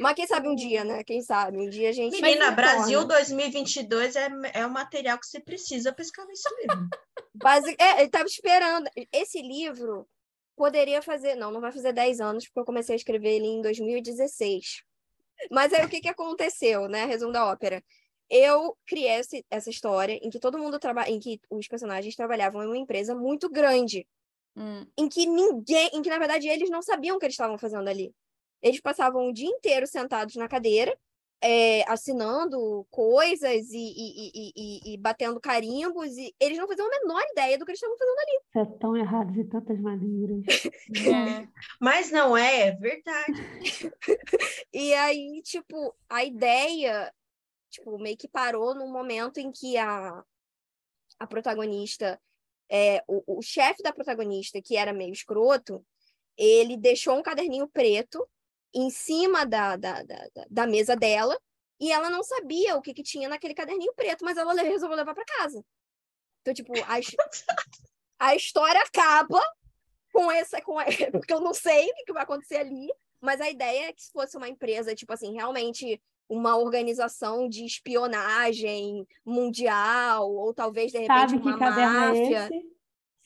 Mas quem sabe um dia, né? Quem sabe um dia a gente. Menina. Brasil 2022 é, é o material que você precisa para escrever esse livro. Basi- É, ele estava esperando. Esse livro poderia fazer. Não, não vai fazer 10 anos, porque eu comecei a escrever ele em 2016. Mas aí o que, que aconteceu, né? Resumo da ópera. Eu criei esse- essa história em que todo mundo trabalha, em que os personagens trabalhavam em uma empresa muito grande, Hum, em que ninguém, em que na verdade eles não sabiam o que eles estavam fazendo ali. Eles passavam o dia inteiro sentados na cadeira, é, assinando coisas e, e- e- e- e batendo carimbos, e eles não faziam a menor ideia do que eles estavam fazendo ali. Isso é tão errado de tantas maneiras. é. Mas não é, é verdade. E aí, tipo, a ideia, tipo, meio que parou no momento em que a, a protagonista, é, o, o chefe da protagonista, que era meio escroto, ele deixou um caderninho preto em cima da, da, da, da- da mesa dela e ela não sabia o que, que tinha naquele caderninho preto, mas ela resolveu levar para casa. Então, tipo, a, a história acaba com essa, com a- porque eu não sei o que, que vai acontecer ali, mas a ideia é que se fosse uma empresa, tipo assim, realmente uma organização de espionagem mundial, ou talvez, de repente, Sabe que uma caderno é máfia. esse?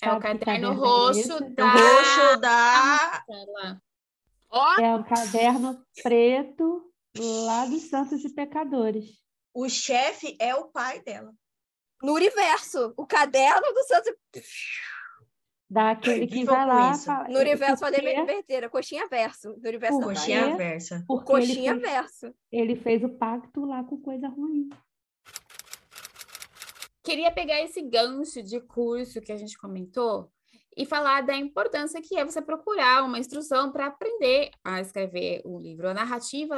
É o caderno é roxo esse? da. Roxo da. Ó, É o caderno preto lá dos Santos e Pecadores. O chefe é o pai dela. No universo, o caderno do Santos. Daquele que vai lá. fala- No universo porque, fazer inverter, a coxinha verso. No universo da Por Coxinha Bahia, versa. porque ele coxinha fez, verso. ele fez o pacto lá com coisa ruim. Queria pegar esse gancho de curso que a gente comentou e falar da importância que é você procurar uma instrução para aprender a escrever o livro. A narrativa,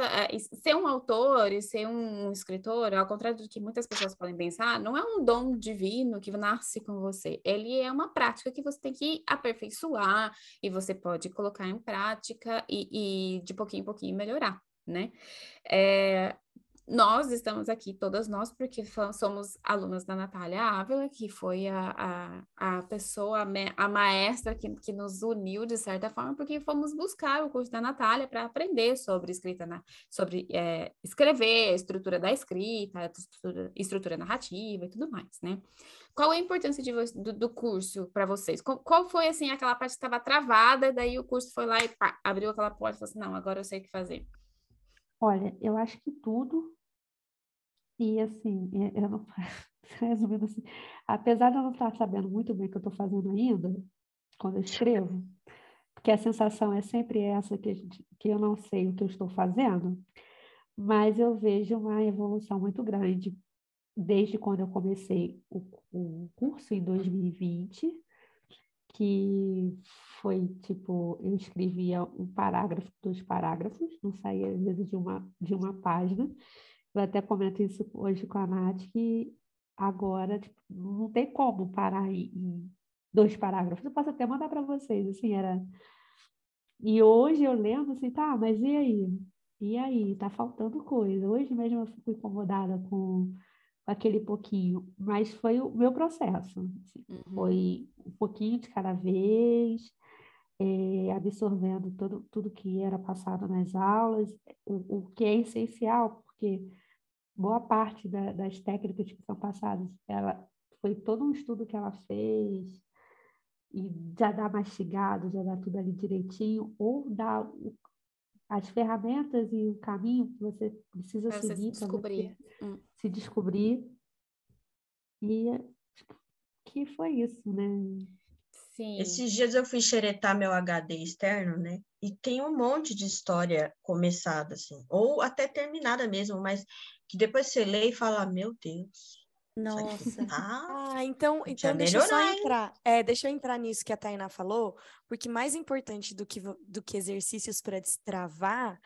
ser um autor e ser um escritor, ao contrário do que muitas pessoas podem pensar, não é um dom divino que nasce com você. Ele é uma prática que você tem que aperfeiçoar e você pode colocar em prática e, e de pouquinho em pouquinho melhorar, né? Eh, nós estamos aqui, todas nós, porque somos alunas da Natália Ávila, que foi a, a, a pessoa, a, maestra que, que nos uniu, de certa forma, porque fomos buscar o curso da Natália para aprender sobre escrita, na, sobre eh, escrever, estrutura da escrita, estrutura, estrutura narrativa e tudo mais, né? Qual é a importância de do, do curso para vocês? Qual, qual foi, assim, aquela parte que estava travada, daí o curso foi lá e pá, abriu aquela porta e falou assim, não, agora eu sei o que fazer. Olha, eu acho que tudo. E assim, é- eu não. Resumindo assim, apesar de eu não estar sabendo muito bem o que eu estou fazendo ainda, quando eu escrevo, porque a sensação é sempre essa que, gente- que eu não sei o que eu estou fazendo, mas eu vejo uma evolução muito grande desde quando eu comecei o, o curso em 2020, que foi tipo, eu escrevia um parágrafo, dois parágrafos, não saía às vezes de uma, de uma página. Eu até comento isso hoje com a Nath, que agora tipo, não tem como parar em, dois parágrafos. Eu posso até mandar para vocês, assim, era. E hoje eu lembro assim, tá, mas e aí? E aí? Tá faltando coisa. Hoje mesmo eu fico incomodada com aquele pouquinho, mas foi o meu processo. assim, Uhum. Foi um pouquinho de cada vez, eh, absorvendo todo, tudo que era passado nas aulas, o, o que é essencial, porque boa parte da- das técnicas que são passadas, ela foi todo um estudo que ela fez, e já dá mastigado, já dá tudo ali direitinho, ou dá o- as ferramentas e o caminho que você precisa se seguir para você descobrir. Hum. se descobrir. E que foi isso, né? Sim. Esses dias eu fui xeretar meu HD externo, né? E tem um monte de história começada, assim, ou até terminada mesmo, mas que depois você lê e fala, meu Deus, Nossa. ah, Ah, então, então deixa eu só entrar. É, deixa eu entrar nisso que a Tainá falou, porque mais importante do que, do que exercícios para destravar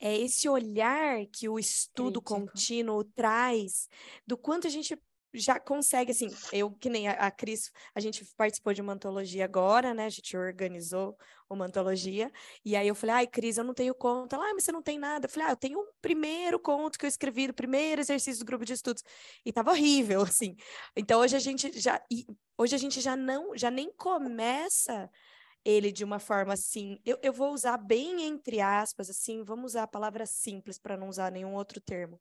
é esse olhar que o estudo Crítico. contínuo traz do quanto a gente já consegue, assim, eu que nem a, a Cris, a gente participou de uma antologia agora, né? A gente organizou uma antologia, e aí eu falei, ai, Cris, eu não tenho conta. Ela, ah, mas você não tem nada. Eu falei, ah, eu tenho um primeiro conto que eu escrevi, do primeiro exercício do grupo de estudos, e tava horrível, assim. Então hoje a gente já, hoje a gente já não, já nem começa ele de uma forma assim, eu, eu vou usar bem entre aspas, assim, vamos usar a palavra simples para não usar nenhum outro termo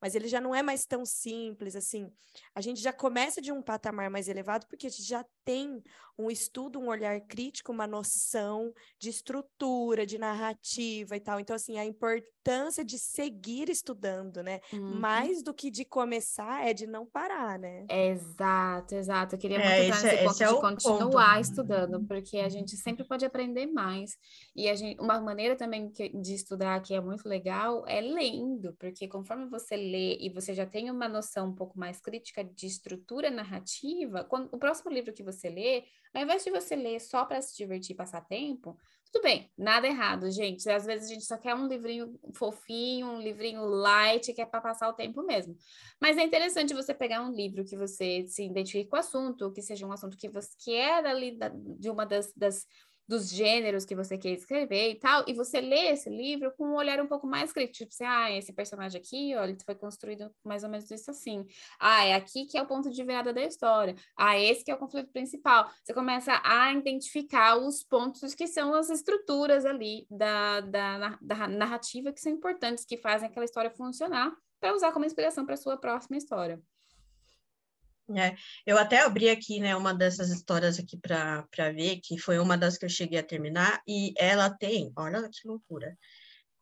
mas ele já não é mais tão simples assim. A gente já começa de um patamar mais elevado porque a gente já tem um estudo, um olhar crítico, uma noção de estrutura, de narrativa e tal. Então, assim, a importância de seguir estudando, né? Uhum. Mais do que de começar é de não parar, né? Exato, exato. Eu queria muito É, esse nesse é- ponto é de continuar ponto. estudando, porque a gente sempre pode aprender mais. E a gente, uma maneira também que- de estudar que é muito legal é lendo, porque conforme você lê e você já tem uma noção um pouco mais crítica de estrutura narrativa, quando, o próximo livro que você lê, ao invés de você ler só para se divertir e passar tempo, tudo bem, nada errado, gente. Às vezes a gente só quer um livrinho fofinho, um livrinho light, que é para passar o tempo mesmo. Mas é interessante você pegar um livro que você se identifique com o assunto, que seja um assunto que você que é dali da- de uma das, das dos gêneros que você quer escrever e tal, e você lê esse livro com um olhar um pouco mais crítico, tipo assim, ah, esse personagem aqui, olha, ele foi construído mais ou menos isso assim. Ah, é aqui que é o ponto de virada da história. Ah, esse que é o conflito principal. Você começa a identificar os pontos que são as estruturas ali da, da, da narrativa que são importantes, que fazem aquela história funcionar, para usar como inspiração para sua próxima história. É, eu até abri aqui, né, uma dessas histórias aqui para ver, que foi uma das que eu cheguei a terminar, e ela tem, olha que loucura,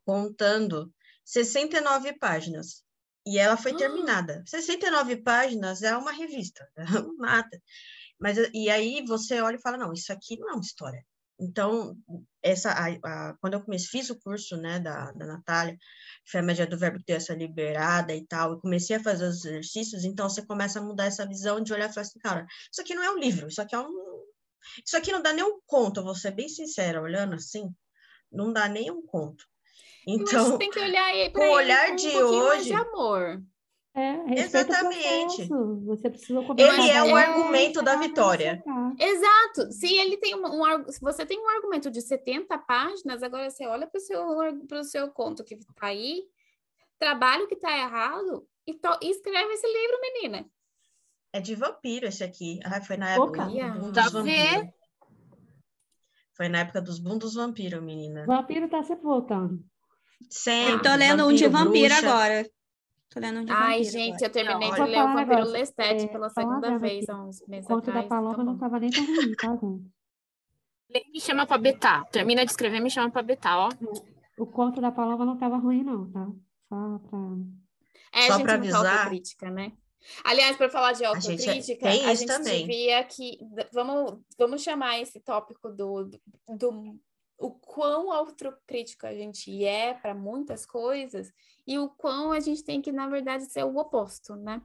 contando 69 páginas. E ela foi Ah! terminada. 69 páginas é uma revista, nada. Mas e aí você olha e fala, não, isso aqui não é uma história. Então, essa, a, a- quando eu comecei, fiz o curso, né, da, da Natália, que foi a média do verbo ter essa liberada e tal, e comecei a fazer os exercícios, então você começa a mudar essa visão de olhar e falar assim, cara, isso aqui não é um livro, isso aqui é um... Isso aqui não dá nem um conto, vou ser bem sincera, olhando assim, não dá nem um conto. Então, tem que olhar aí com para o olhar com um de hoje- de amor. É, Exatamente. Você precisa ele é o é- argumento da vitória. Exato. Se ele tem um, um se você tem um argumento de 70 páginas, agora você olha para o seu, pro seu conto que está aí, trabalha o que está errado e, to- e escreve esse livro, menina. É de vampiro esse aqui. Ah, foi na época do Tá dos vampiros. vendo? Foi na época dos boom dos vampiros, menina. Vampiro tá sempre voltando. Sempre. Eu tô lendo um de vampiro bruxa. agora. Tô lendo um de Ai, vampiro gente, agora. eu terminei de ler o um Vampiro negócio, Lestat é, pela segunda vez há uns O meses conto da atrás. Paloma tá não tava nem tão ruim, tá, gente? Lê me chama pra betar. Termina de escrever, me chama pra betar, ó. O conto da Paloma não tava ruim, não, tá? Só pra... É, Só gente, pra muita avisar. autocrítica, né? Aliás, para falar de A gente é- autocrítica, a gente devia que vamos vamos chamar esse tópico do, do, do- o quão autocrítico a gente é para muitas coisas e o quão a gente tem que, na verdade, ser o oposto, né?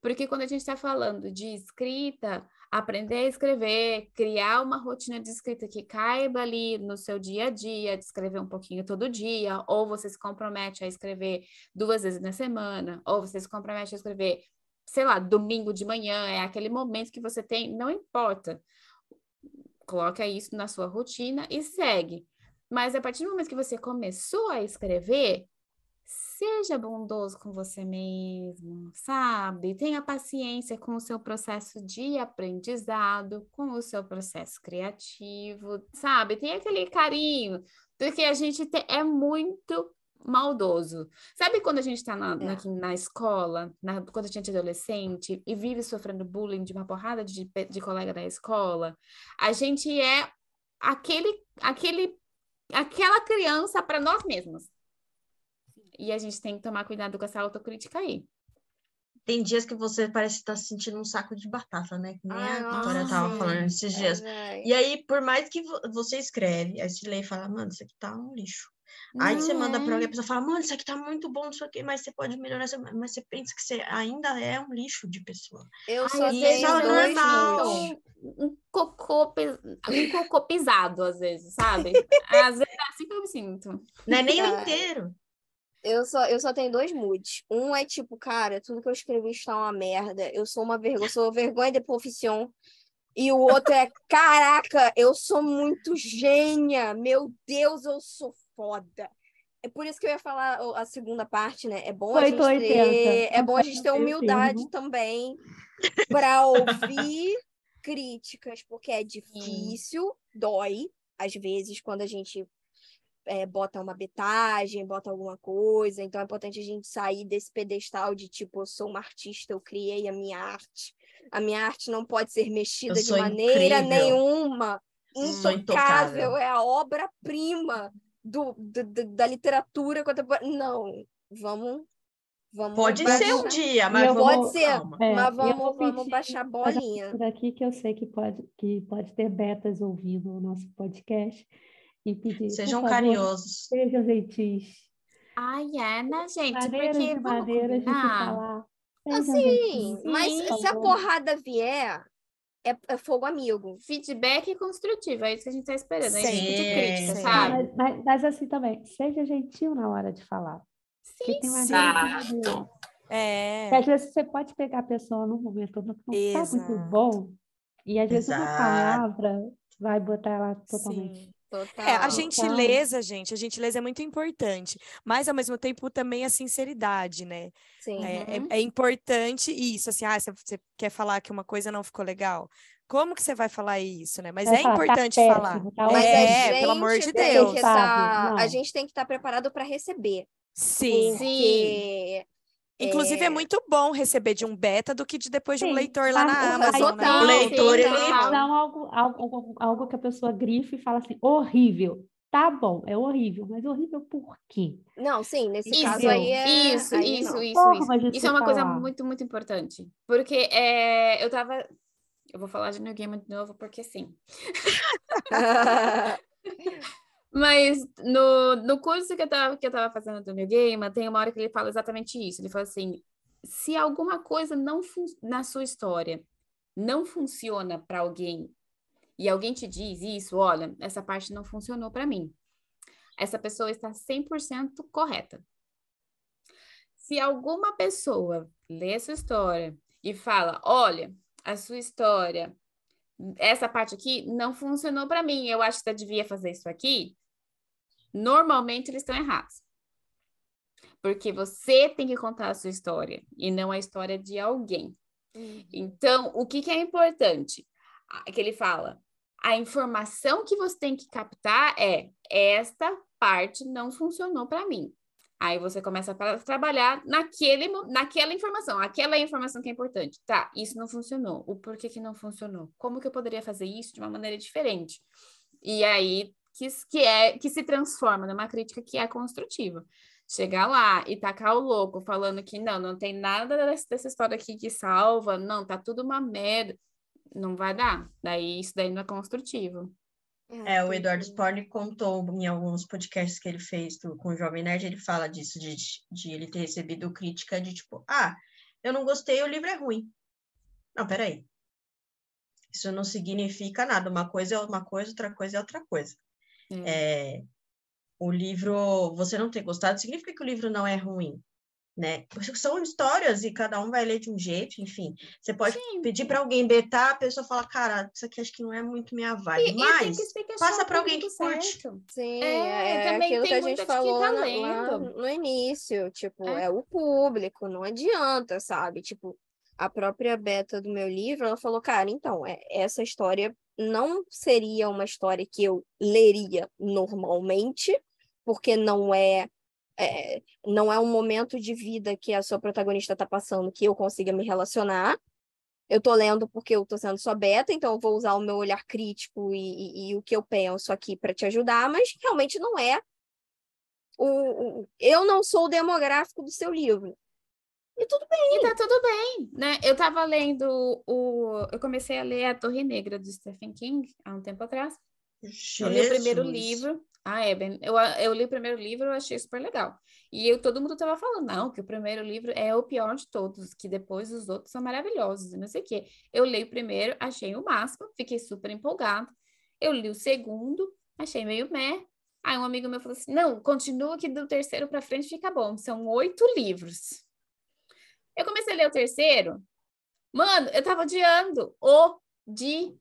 Porque quando a gente está falando de escrita, aprender a escrever, criar uma rotina de escrita que caiba ali no seu dia a dia, de escrever um pouquinho todo dia, ou você se compromete a escrever duas vezes na semana, ou você se compromete a escrever, sei lá, domingo de manhã, é aquele momento que você tem, não importa. Coloca isso na sua rotina e segue. Mas a partir do momento que você começou a escrever, seja bondoso com você mesmo, sabe? Tenha paciência com o seu processo de aprendizado, com o seu processo criativo, sabe? Tenha aquele carinho, porque a gente te- é muito maldoso. Sabe quando a gente está na, na, na escola, na- quando a gente é adolescente e vive sofrendo bullying de uma porrada de, de colega da escola? A gente é aquele, aquele, aquela criança para nós mesmos. E a gente tem que tomar cuidado com essa autocrítica aí. Tem dias que você parece estar sentindo um saco de batata, né? Que nem Ai, a Vitória tava nossa. falando esses É, dias. vai. E aí, por mais que vo- você escreve, aí você lê e fala, mano, isso aqui tá um lixo. Aí você manda pra é? alguém, a pessoa fala, mano, isso aqui tá muito bom, não sei o quê, mas você pode melhorar, isso- mas você pensa que você ainda é um lixo de pessoa. Eu só isso tenho dois normal. um, um cocô, um cocô pisado, às vezes, sabe? Às vezes é assim que eu me sinto. Não é nem o inteiro. Eu só, eu só tenho dois moods. Um é tipo, cara, tudo que eu escrevi está uma merda. Eu sou uma vergonha, eu sou vergonha de profissão. E o outro é, caraca, eu sou muito gênia. Meu Deus, eu sou foda. É por isso que eu ia falar a segunda parte, né? É bom a gente 880. ter, é bom a gente ter humildade também para ouvir críticas, porque é difícil, dói, às vezes, quando a gente é, bota uma betagem, bota alguma coisa. Então é importante a gente sair desse pedestal de tipo, eu sou uma artista, eu criei a minha arte. A minha arte não pode ser mexida Eu de maneira incrível. nenhuma. Intocável. é a obra-prima do, do- do- da literatura contemporânea. Não, vamos. vamos Pode baixar- ser um dia, mas eu vamos Pode com ser, calma. É, mas vamos, vamos baixar a bolinha. por aqui que eu sei que pode, que pode ter betas ouvindo o nosso podcast e pedir, Sejam favor, carinhosos. sejam gentis. Ai, é, né, gente? Maneiras Porque e vamos maneiras de falar. Sejam Assim, gentis, mas por se a porrada vier, é, é fogo amigo. Feedback construtivo, é isso que a gente tá esperando. É tipo de Sim, crítica, sim. sabe? Mas, mas- mas assim também, seja gentil na hora de falar. Sim, tem Exato. É. Porque às vezes você pode pegar a pessoa num momento que não está muito Exato. bom, e às vezes uma Exato. palavra vai botar ela totalmente. Sim. Total. É, a Então- gentileza, gente, a gentileza é muito importante, mas ao mesmo tempo também a sinceridade, né? Sim. É, é- Uhum. é importante isso, assim, ah, você, quer falar que uma coisa não ficou legal? Como que você vai falar isso, né? Mas Vai é falar, tá importante péssimo, falar. tá Mas É, pelo amor de Deus. tá- a gente tem que estar preparado para receber. Sim. Porque Inclusive, é... é, muito bom receber de um beta do que de depois de um Sim, leitor lá na o- Amazon, total, né? O leitor, ele- total. Não algo, algo, algo que a pessoa grife e fala assim, horrível. Tá bom, é horrível, mas horrível por quê? Não, sim, nesse Isso, caso aí é. Isso, aí isso, não. isso, de isso. Isso é uma coisa falar. muito, muito importante. Porque é, eu tava. Eu vou falar de New Game de novo, porque sim. Mas no, no curso que eu, tava, que eu tava fazendo do New Game, tem uma hora que ele fala exatamente isso. Ele fala assim: se alguma coisa não na sua história não funciona para alguém, e alguém te diz isso, olha, essa parte não funcionou para mim. Essa pessoa está 100% correta. Se alguma pessoa lê a sua história e fala, olha, a sua história, essa parte aqui não funcionou para mim, eu acho que você devia fazer isso aqui, normalmente eles estão errados. Porque você tem que contar a sua história e não a história de alguém. Então, o que, que é importante? Que ele fala, a informação que você tem que captar é esta parte não funcionou para mim. Aí você começa a tra- trabalhar naquele, naquela informação, aquela é informação que é importante. Tá, isso não funcionou. O porquê que não funcionou? Como que eu poderia fazer isso de uma maneira diferente? E aí que, que é que se transforma numa crítica que é construtiva. Chegar lá e tacar o louco falando que não, não tem nada dessa, dessa história aqui que salva, não, tá tudo uma merda. Não vai dar. Daí isso daí não é construtivo. É, o Eduardo Sporni contou em alguns podcasts que ele fez do- com o Jovem Nerd, ele fala disso, de, de ele ter recebido crítica de tipo, ah, eu não gostei, o livro é ruim. Não, peraí. Isso não significa nada. Uma coisa é uma coisa, outra coisa é outra coisa. É. É, o livro, você não ter gostado, significa que o livro não é ruim, né? São histórias e cada um vai ler de um jeito, enfim. Você pode Sim. pedir para alguém betar, a pessoa fala, cara, isso aqui acho que não é muito minha vibe, E- mas passa o pra alguém que curte. certo. Sim, É, é, também aquilo tem que a gente falou tá lá no início, tipo, É. é. o público, não adianta, sabe? Tipo, a própria Beta do meu livro, ela falou, cara, então, é, essa história não seria uma história que eu leria normalmente, porque não é, é, não é um momento de vida que a sua protagonista tá passando que eu consiga me relacionar. Eu tô lendo porque eu tô sendo sua beta, então eu vou usar o meu olhar crítico e, e- e o que eu penso aqui para te ajudar, mas realmente não é o, o- eu não sou o demográfico do seu livro. E tudo bem. E tá tudo bem, né? Eu tava lendo o. Eu comecei a ler A Torre Negra do Stephen King há um tempo atrás. Eu li o primeiro Jesus. livro. Ah, é bem. Eu, eu li o primeiro livro, eu achei super legal. E eu, todo mundo tava falando, não, que o primeiro livro é o pior de todos, que depois os outros são maravilhosos, e não sei o quê. Eu li o primeiro, achei o máximo, fiquei super empolgada. Eu li o segundo, achei meio meh. Aí um amigo meu falou assim: não, continua que do terceiro para frente fica bom. São oito livros. Eu comecei a ler o terceiro. Mano, eu tava odiando. Odiando.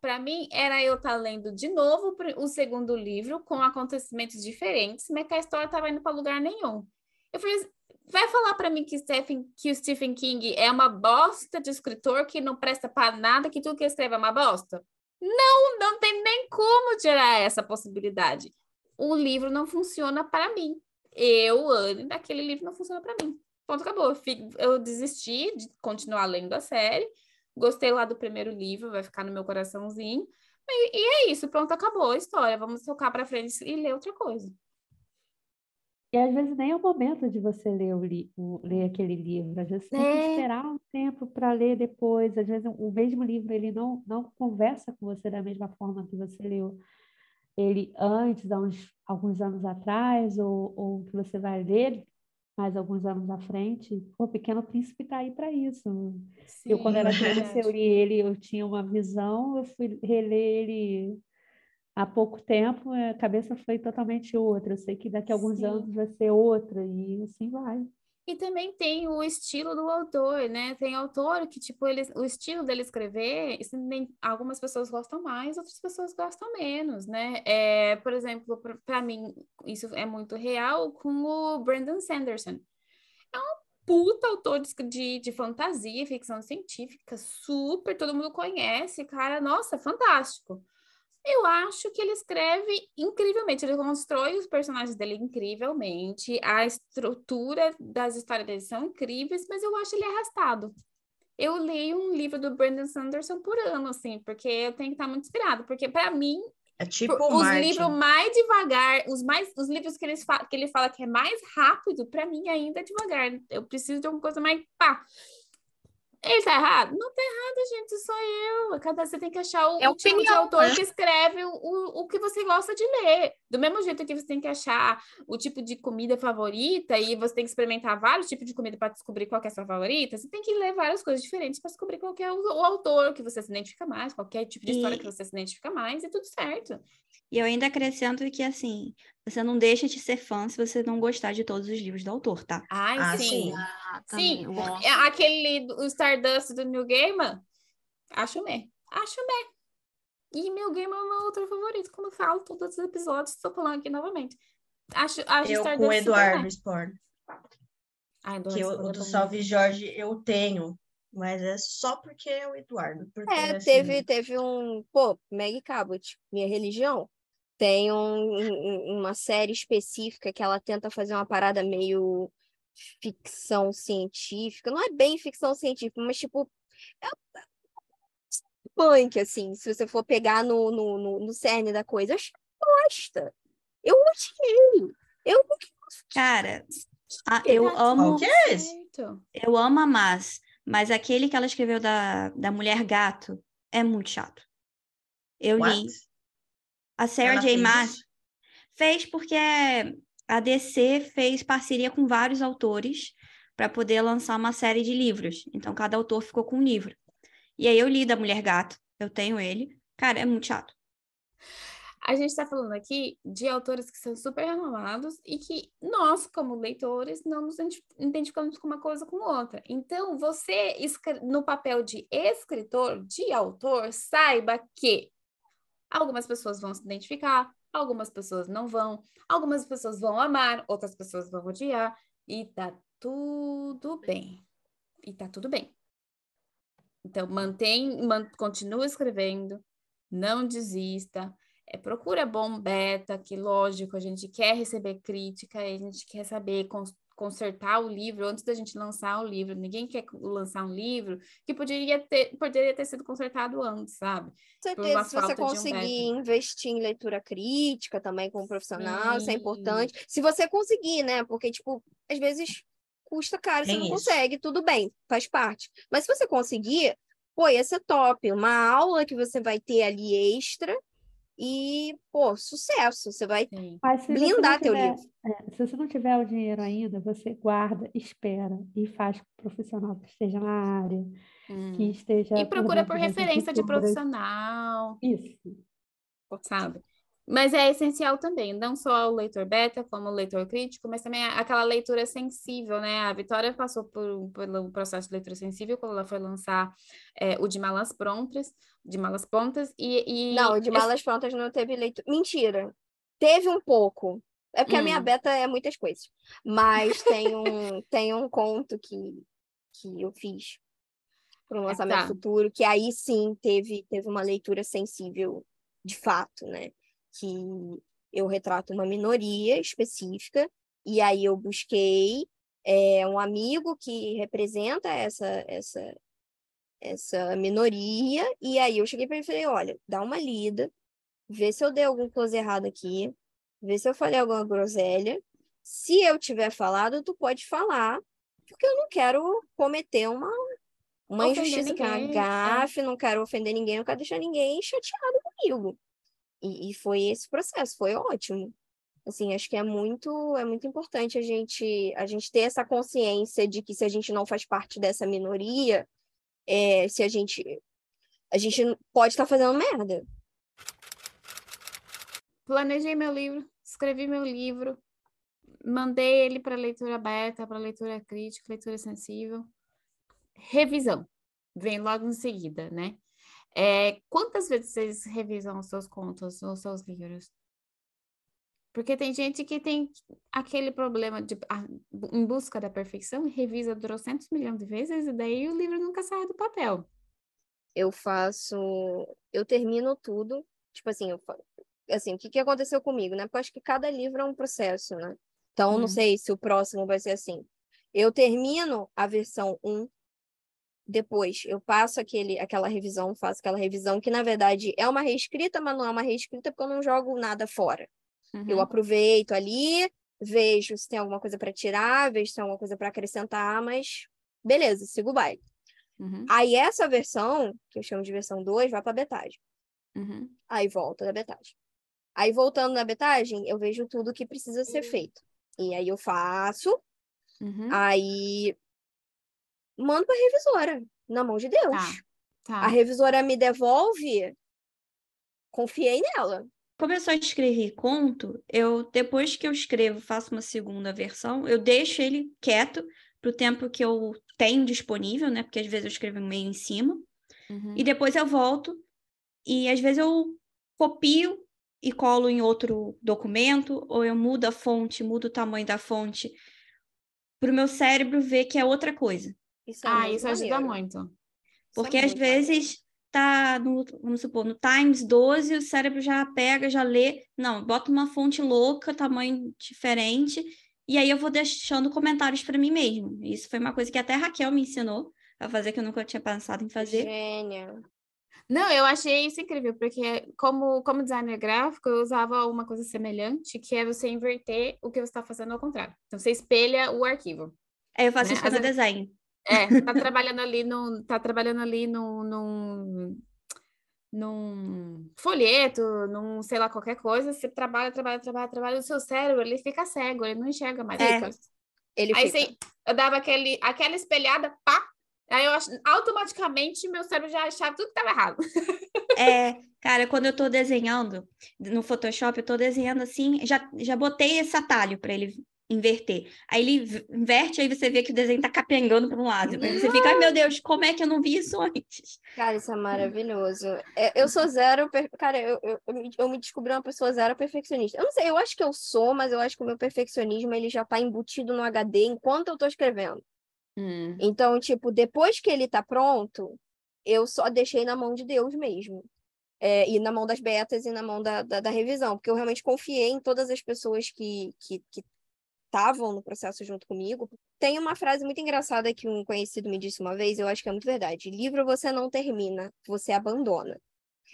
Para mim, era eu estar lendo de novo o segundo livro, com acontecimentos diferentes, mas que a história tava indo para lugar nenhum. Eu falei, vai falar para mim que, Stephen, que o Stephen King é uma bosta de escritor que não presta para nada, que tudo que escreve é uma bosta? Não, não tem nem como tirar essa possibilidade. O livro não funciona para mim. Eu, Anne, daquele livro não funciona para mim. Ponto, acabou. Eu, desisti de continuar lendo a série. Gostei lá do primeiro livro, vai ficar no meu coraçãozinho. E, e é isso, pronto, acabou a história. Vamos tocar para frente e ler outra coisa. E às vezes nem é o momento de você ler, o li o, ler aquele livro. Às vezes você tem que É. esperar um tempo para ler depois. Às vezes o mesmo livro ele não, não conversa com você da mesma forma que você leu ele antes, há uns, alguns anos atrás, ou, ou que você vai ler mais alguns anos à frente. O Pequeno Príncipe está aí para isso. Eu, quando era Sim, é criança, eu li ele, eu tinha uma visão, eu fui reler ele há pouco tempo, a cabeça foi totalmente outra. Eu sei que daqui a alguns Sim. anos vai ser outra, e assim vai. E também tem o estilo do autor, né? Tem autor que, tipo, ele, o estilo dele escrever, nem- algumas pessoas gostam mais, outras pessoas gostam menos, né? É, por exemplo, para mim, isso é muito real com o Brandon Sanderson. É um puta autor de, de fantasia, ficção científica, super, todo mundo conhece, cara, nossa, fantástico. Eu acho que ele escreve incrivelmente, ele constrói os personagens dele incrivelmente, a estrutura das histórias dele são incríveis, mas eu acho ele arrastado. Eu leio um livro do Brandon Sanderson por ano, assim, porque eu tenho que estar muito inspirado, porque para mim, É tipo os Martin. livros mais devagar, os mais, os livros que ele, fa que ele fala que é mais rápido, para mim ainda é devagar. Eu preciso de alguma coisa mais pá. Ele tá errado? Não tá errado, gente, sou eu. Cada você tem que achar o, É tipo de autor né? que escreve o, o, o que você gosta de ler. Do mesmo jeito que você tem que achar o tipo de comida favorita e você tem que experimentar vários tipos de comida para descobrir qual que é a sua favorita, você tem que ler várias coisas diferentes para descobrir qual que é o, o autor que você se identifica mais, qualquer tipo de história E- que você se identifica mais, e tudo certo. E eu ainda acrescento que, assim, você não deixa de ser fã se você não gostar de todos os livros do autor, tá? Ai, Ah, sim. sim. Ah, Sim. É Aquele, do- o Stardust do New Gaiman, acho me. Acho me. E New Gaiman é o meu autor favorito, como eu falo todos os episódios, estou falando aqui novamente. Acho, acho Eu Stardust com o Eduardo. Sporn, Eduardo que o, Spohr o é do Salve Jorge eu tenho, mas é só porque é o Eduardo. Porque, É, assim, teve, teve um. Pô, Meg Cabot, Minha Religião. Tem um- um- uma série específica que ela tenta fazer uma parada meio ficção científica. Não é bem ficção científica, mas tipo. É punk, assim, se você for pegar no, no, no, no cerne da coisa. Eu achei bosta. Eu odiei. Eu Cara, a- eu amo, Qual que é certo. eu amo a Mas, mas aquele que ela escreveu da, da Mulher Gato é muito chato. Eu What? li. A Sarah Ela J. fez Maas fez porque a DC fez parceria com vários autores para poder lançar uma série de livros. Então, cada autor ficou com um livro. E aí eu li da Mulher Gato, eu tenho ele. Cara, é muito chato. A gente está falando aqui de autores que são super renomados e que nós, como leitores, não nos identi- identificamos com uma coisa com outra. Então, você, no papel de escritor, de autor, saiba que algumas pessoas vão se identificar, algumas pessoas não vão, algumas pessoas vão amar, outras pessoas vão odiar, e tá tudo bem. E tá tudo bem. Então, mantém, man, continua escrevendo, não desista. É, procura bom beta, que lógico, a gente quer receber crítica, a gente quer saber consertar o livro antes da gente lançar o livro. Ninguém quer lançar um livro que poderia ter, poderia ter sido consertado antes, sabe? Com certeza, se você de um conseguir investir em leitura crítica também como profissional, isso é Sim. importante. Se você conseguir, né? Porque, tipo, às vezes custa caro, você Tem não isso. consegue, tudo bem, faz parte. Mas se você conseguir, pô, ia ser top. Uma aula que você vai ter ali extra e, pô, sucesso. Você vai blindar teu tiver, livro. é, se você não tiver o dinheiro ainda, você guarda, espera e faz com o profissional que esteja na área, que Hum. esteja E procura por referência de escrituras. profissional, Isso. sabe? Mas é essencial também, não só o leitor beta, como o leitor crítico, mas também aquela leitura sensível, né? A Vitória passou por, pelo processo de leitura sensível quando ela foi lançar é, o de Malas Prontas, de Malas Prontas, e... e... Não, o de Malas Prontas não teve leitura. Mentira! Teve um pouco. É porque a minha Hum. beta é muitas coisas. Mas tem um, tem um conto que, que eu fiz para um lançamento tá. futuro, que aí sim teve, teve uma leitura sensível de fato, né? Que eu retrato uma minoria específica, e aí eu busquei é, um amigo que representa essa, essa, essa minoria, e aí eu cheguei para ele e falei, olha, dá uma lida, vê se eu dei algum close errado aqui, vê se eu falei alguma groselha. Se eu tiver falado, tu pode falar, porque eu não quero cometer uma, uma Ofender injustiça, é uma é. gafe, não quero ofender ninguém, não quero deixar ninguém chateado comigo. E, e foi esse processo, foi ótimo. Assim, acho que é muito, é muito importante a gente, a gente ter essa consciência de que se a gente não faz parte dessa minoria, é, se a gente, a gente pode estar fazendo merda. Planejei meu livro, escrevi meu livro, mandei ele para leitura aberta, para leitura crítica, leitura sensível. Revisão, vem logo em seguida, né? É, quantas vezes vocês revisam os seus contos, os seus livros? Porque tem gente que tem aquele problema de ah, em busca da perfeição e revisa 200 milhões de vezes e daí o livro nunca sai do papel. eu faço, eu termino tudo, tipo assim, eu, assim, o que que aconteceu comigo, né? Porque eu acho que cada livro é um processo, né? Então, eu não Hum. sei se o próximo vai ser assim. Eu termino a versão 1, depois eu passo aquele, aquela revisão, faço aquela revisão que, na verdade, é uma reescrita, mas não é uma reescrita porque eu não jogo nada fora. Eu Uhum. aproveito ali, vejo se tem alguma coisa para tirar, vejo se tem alguma coisa para acrescentar, mas beleza, sigo o baile. Uhum. Aí essa versão, que eu chamo de versão 2, vai para betagem. Uhum. Aí volta da betagem. Aí voltando na betagem, eu vejo tudo que precisa ser feito. E aí eu faço, Uhum. aí mando para revisora, na mão de Deus. Tá. Tá. A revisora me devolve, confiei nela. Como eu só escrevi conto, eu depois que eu escrevo, faço uma segunda versão, eu deixo ele quieto pro tempo que eu tenho disponível, né? Porque às vezes eu escrevo meio em cima. Uhum. E depois eu volto e às vezes eu copio e colo em outro documento, ou eu mudo a fonte, mudo o tamanho da fonte, para o meu cérebro ver que é outra coisa. Isso é Ah, muito isso ajuda maneiro. muito. Isso é Porque às muito vezes tá no, vamos supor, no Times 12, o cérebro já pega, já lê. Não, bota uma fonte louca, tamanho diferente, e aí eu vou deixando comentários para mim mesmo. Isso foi uma coisa que até a Raquel me ensinou a fazer, que eu nunca tinha pensado em fazer. Gênia. Não, eu achei isso incrível, porque como, como designer gráfico, eu usava uma coisa semelhante, que é você inverter o que você está fazendo ao contrário. Então, você espelha o arquivo. Aí eu faço Né? isso vezes- desenho. É, tá trabalhando ali no, tá trabalhando ali no, num, num folheto, num, sei lá, qualquer coisa, você trabalha, trabalha, trabalha, trabalha, o seu cérebro, ele fica cego, ele não enxerga mais É. coisas. Ele Aí fica. assim, eu dava aquele, aquela espelhada, pá, aí eu automaticamente meu cérebro já achava tudo que estava errado. É, cara, quando eu tô desenhando no Photoshop, eu tô desenhando assim, já, já botei esse atalho para ele inverter. Aí ele inverte, aí você vê que o desenho tá capengando para um lado. Aí você fica, ai meu Deus, como é que eu não vi isso antes? Cara, isso é maravilhoso. É, eu sou zero. Cara, eu, eu, eu me- descobri uma pessoa zero perfeccionista. Eu não sei, eu acho que eu sou, mas eu acho que o meu perfeccionismo ele já tá embutido no HD enquanto eu tô escrevendo. Então, tipo, depois que ele tá pronto, eu só deixei na mão de Deus mesmo. É, e na mão das betas e na mão da, da, da revisão, porque eu realmente confiei em todas as pessoas que que que estavam no processo junto comigo. Tem uma frase muito engraçada que um conhecido me disse uma vez, eu acho que é muito verdade. Livro você não termina, você abandona.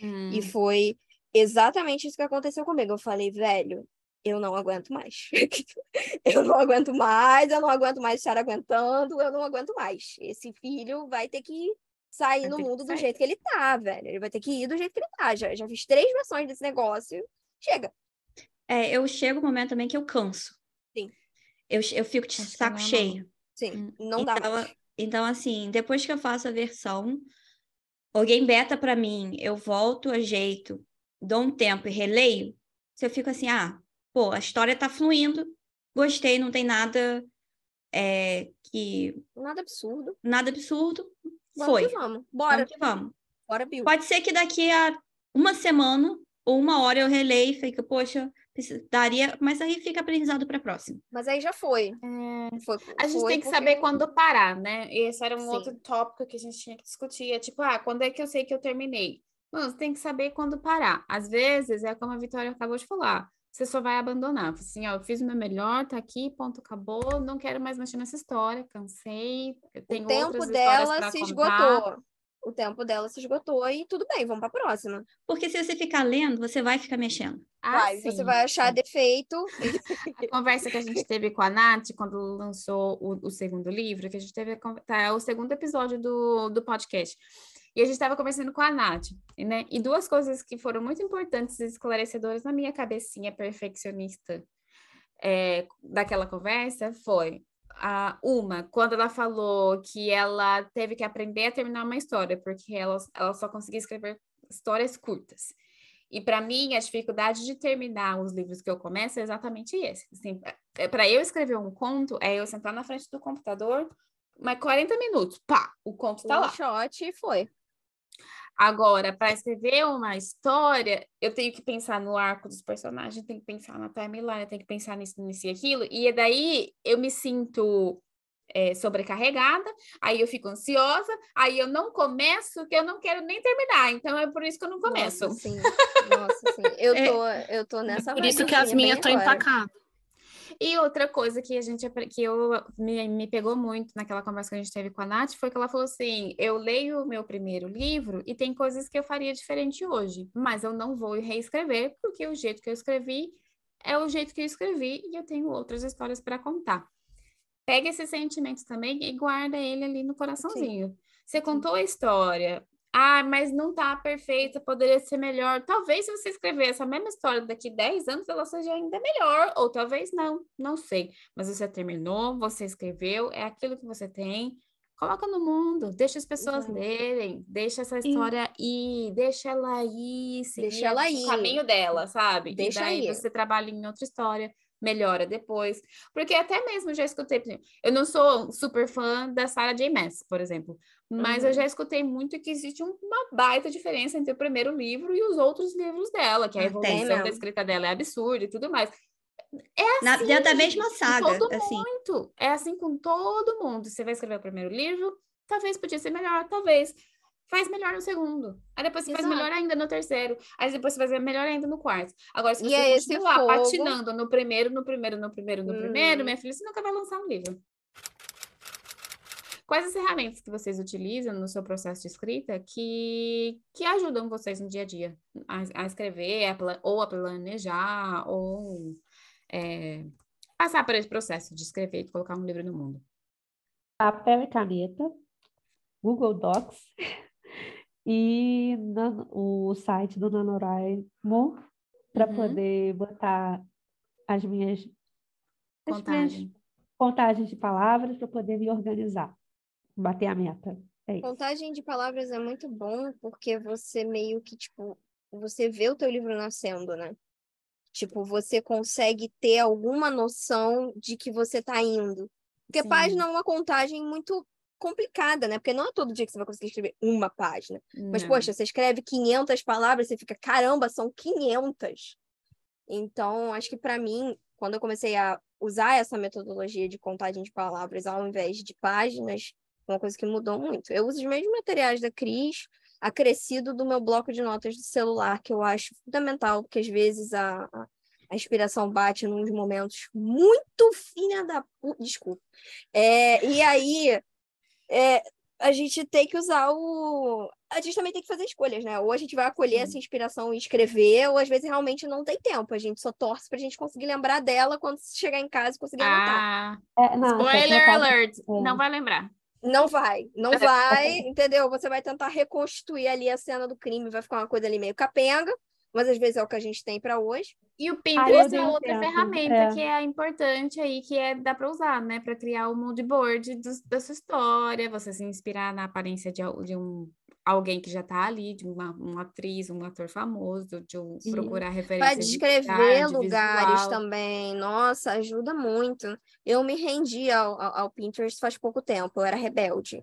Hum. E foi exatamente isso que aconteceu comigo. Eu falei, velho, eu não aguento mais. eu não aguento mais, eu não aguento mais estar aguentando, eu não aguento mais. Esse filho vai ter que sair Vai no mundo do sair. jeito que ele tá, velho. Ele vai ter que ir do jeito que ele tá. Já, já fiz três versões desse negócio. Chega. É, eu chego um momento também que eu canso. Eu, eu fico de Acho saco é cheio. Sim, Hum. não dá Então, mais. Então, assim, depois que eu faço a versão, alguém beta para mim, eu volto, ajeito, dou um tempo e releio, Se eu fico assim, ah, pô, a história tá fluindo, gostei, não tem nada é, que. Nada absurdo. nada absurdo. Vamos Foi. que vamos. Bora. Vamos que vamos. Bora, Bill. Pode ser que daqui a uma semana ou uma hora eu releia e fique, poxa, daria. Mas aí fica aprendizado para próxima. Mas aí já foi. Foi- A gente foi tem que porque- saber quando parar, né? Esse era um Sim. outro tópico que a gente tinha que discutir. É tipo, ah, quando é que eu sei que eu terminei? Mano, você tem que saber quando parar. Às vezes, é como a Vitória acabou de falar, você só vai abandonar. Assim, ó, eu fiz o meu melhor, tá aqui, ponto, acabou, não quero mais mexer nessa história, cansei, eu tenho O tempo dela se contar. esgotou. O tempo dela se esgotou e tudo bem, vamos pra próxima. Porque se você ficar lendo, você vai ficar mexendo. Ah, vai, você vai achar defeito. A conversa que a gente teve com a Nath quando lançou o, o segundo livro, que a gente teve a tá, é o segundo episódio do, do podcast. E a gente estava conversando com a Nath, né? E duas coisas que foram muito importantes e esclarecedoras na minha cabecinha perfeccionista é, daquela conversa foi a uma, quando ela falou que ela teve que aprender a terminar uma história, porque ela, ela só conseguia escrever histórias curtas. E para mim, a dificuldade de terminar os livros que eu começo é exatamente esse. Assim, para eu escrever um conto, é eu sentar na frente do computador, mas 40 minutos, pá, o conto tá lá. Um shot e foi. Agora, para escrever uma história, eu tenho que pensar no arco dos personagens, tenho que pensar na timeline, eu tenho que pensar nisso, nisso e aquilo, e daí eu me sinto é, sobrecarregada, aí eu fico ansiosa, aí eu não começo, porque eu não quero nem terminar, então é por isso que eu não começo. Nossa, sim. Nossa, sim. Eu É. tô, eu tô nessa Por isso que as minhas estão empacadas. E outra coisa que a gente que eu me, me pegou muito naquela conversa que a gente teve com a Nath foi que ela falou assim: eu leio o meu primeiro livro e tem coisas que eu faria diferente hoje, mas eu não vou reescrever, porque o jeito que eu escrevi é o jeito que eu escrevi e eu tenho outras histórias para contar. Pega esses sentimentos também e guarda ele ali no coraçãozinho. Você contou a história. Ah, mas não tá perfeita, poderia ser melhor. Talvez se você escrever essa mesma história daqui 10 anos, ela seja ainda melhor, ou talvez não, não sei. Mas você terminou, você escreveu, é aquilo que você tem. Coloca no mundo, deixa as pessoas lerem, deixa essa história ir, deixa ela ir, seguir Deixa ela o ir. caminho dela, sabe? Deixa e daí ir. você trabalha em outra história, melhora depois. Porque até mesmo eu já escutei, eu não sou super fã da Sarah J. Maas, por exemplo, mas eu Uhum. já escutei muito que existe um- uma baita diferença entre o primeiro livro e os outros livros dela, que a Ah, tem evolução da escrita dela é absurda e tudo mais. É Na- assim, dentro da mesma saga, todo assim. muito. É assim com todo mundo. Você vai escrever o primeiro livro, talvez podia ser melhor, talvez. Faz melhor no segundo. Aí depois você faz Exato. melhor ainda no terceiro. Aí depois você faz melhor ainda no quarto. Agora, se E você é esse continuar fogo. patinando no primeiro, no primeiro, no primeiro, no primeiro, Hum. minha filha, você nunca vai lançar um livro. Quais as ferramentas que vocês utilizam no seu processo de escrita que, que ajudam vocês no dia a dia a, a escrever, a pla- ou a planejar, ou é, passar por esse processo de escrever e colocar um livro no mundo? papel e caneta, Google Docs e nan- o site do NaNoWriMo para Uhum. poder botar as minhas, as minhas Contagem. contagens de palavras para poder me organizar, bater a meta. É. Contagem de palavras é muito bom porque você meio que, tipo, você vê o teu livro nascendo, né? Tipo, você consegue ter alguma noção de que você tá indo. Porque Sim. página é uma contagem muito complicada, né? Porque não é todo dia que você vai conseguir escrever uma página. Mas, Não. poxa, você escreve 500 palavras, você fica, caramba, são 500. Então, acho que para mim, quando eu comecei a usar essa metodologia de contagem de palavras ao invés de páginas, foi uma coisa que mudou muito. Eu uso os mesmos materiais da Cris, acrescido do meu bloco de notas do celular, que eu acho fundamental, porque às vezes a, a, inspiração bate nos momentos muito filha da. Desculpa. É, e aí, é, a gente tem que usar o. A gente também tem que fazer escolhas, né? Ou a gente vai acolher Sim. essa inspiração e escrever, ou às vezes realmente não tem tempo. A gente só torce pra gente conseguir lembrar dela quando chegar em casa e conseguir anotar. Ah, É, não, spoiler caso- alert! é. Não vai lembrar. Não vai, não vai, entendeu? Você vai tentar reconstituir ali a cena do crime, vai ficar uma coisa ali meio capenga, mas às vezes é o que a gente tem pra hoje. E o Ah, Pinterest é dei um outra tempo, ferramenta é. que é importante aí, que é dá para usar, né? Para criar o mood board dos- da sua história, você se inspirar na aparência de, de um alguém que já tá ali, de uma, uma atriz, um ator famoso, de um, Sim. procurar Para referências de descrever cidade, lugares visual. também. Nossa, ajuda muito. Eu me rendi ao, ao, ao Pinterest faz pouco tempo, eu era rebelde.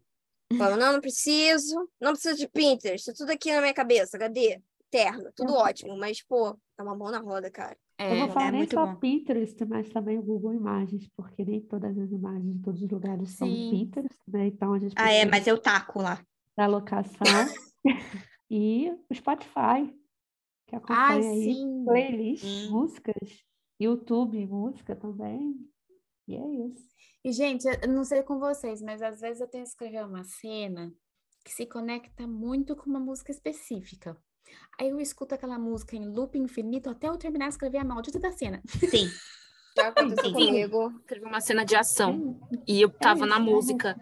Falando, não, não preciso, não preciso de Pinterest, tá tudo aqui na minha cabeça, cadê? Terno, tudo ótimo, mas, pô, é uma mão na roda, cara. Eu É, vou falar é nem muito só bom. Pinterest, mas também o Google Imagens, porque nem todas as imagens de todos os lugares são Sim. Pinterest, né? Então a gente Ah, é, mas eu taco lá. da locação e o Spotify, que Ai, acompanha aí sim. playlist, Hum. músicas, YouTube, música também. E é isso. E, gente, eu não sei com vocês, mas às vezes eu tenho que escrever uma cena que se conecta muito com uma música específica. Aí eu escuto aquela música em loop infinito até eu terminar de escrever a maldita da cena. Sim. Já aconteceu Sim. comigo. Escrevi uma cena de ação e eu tava na isso, é música.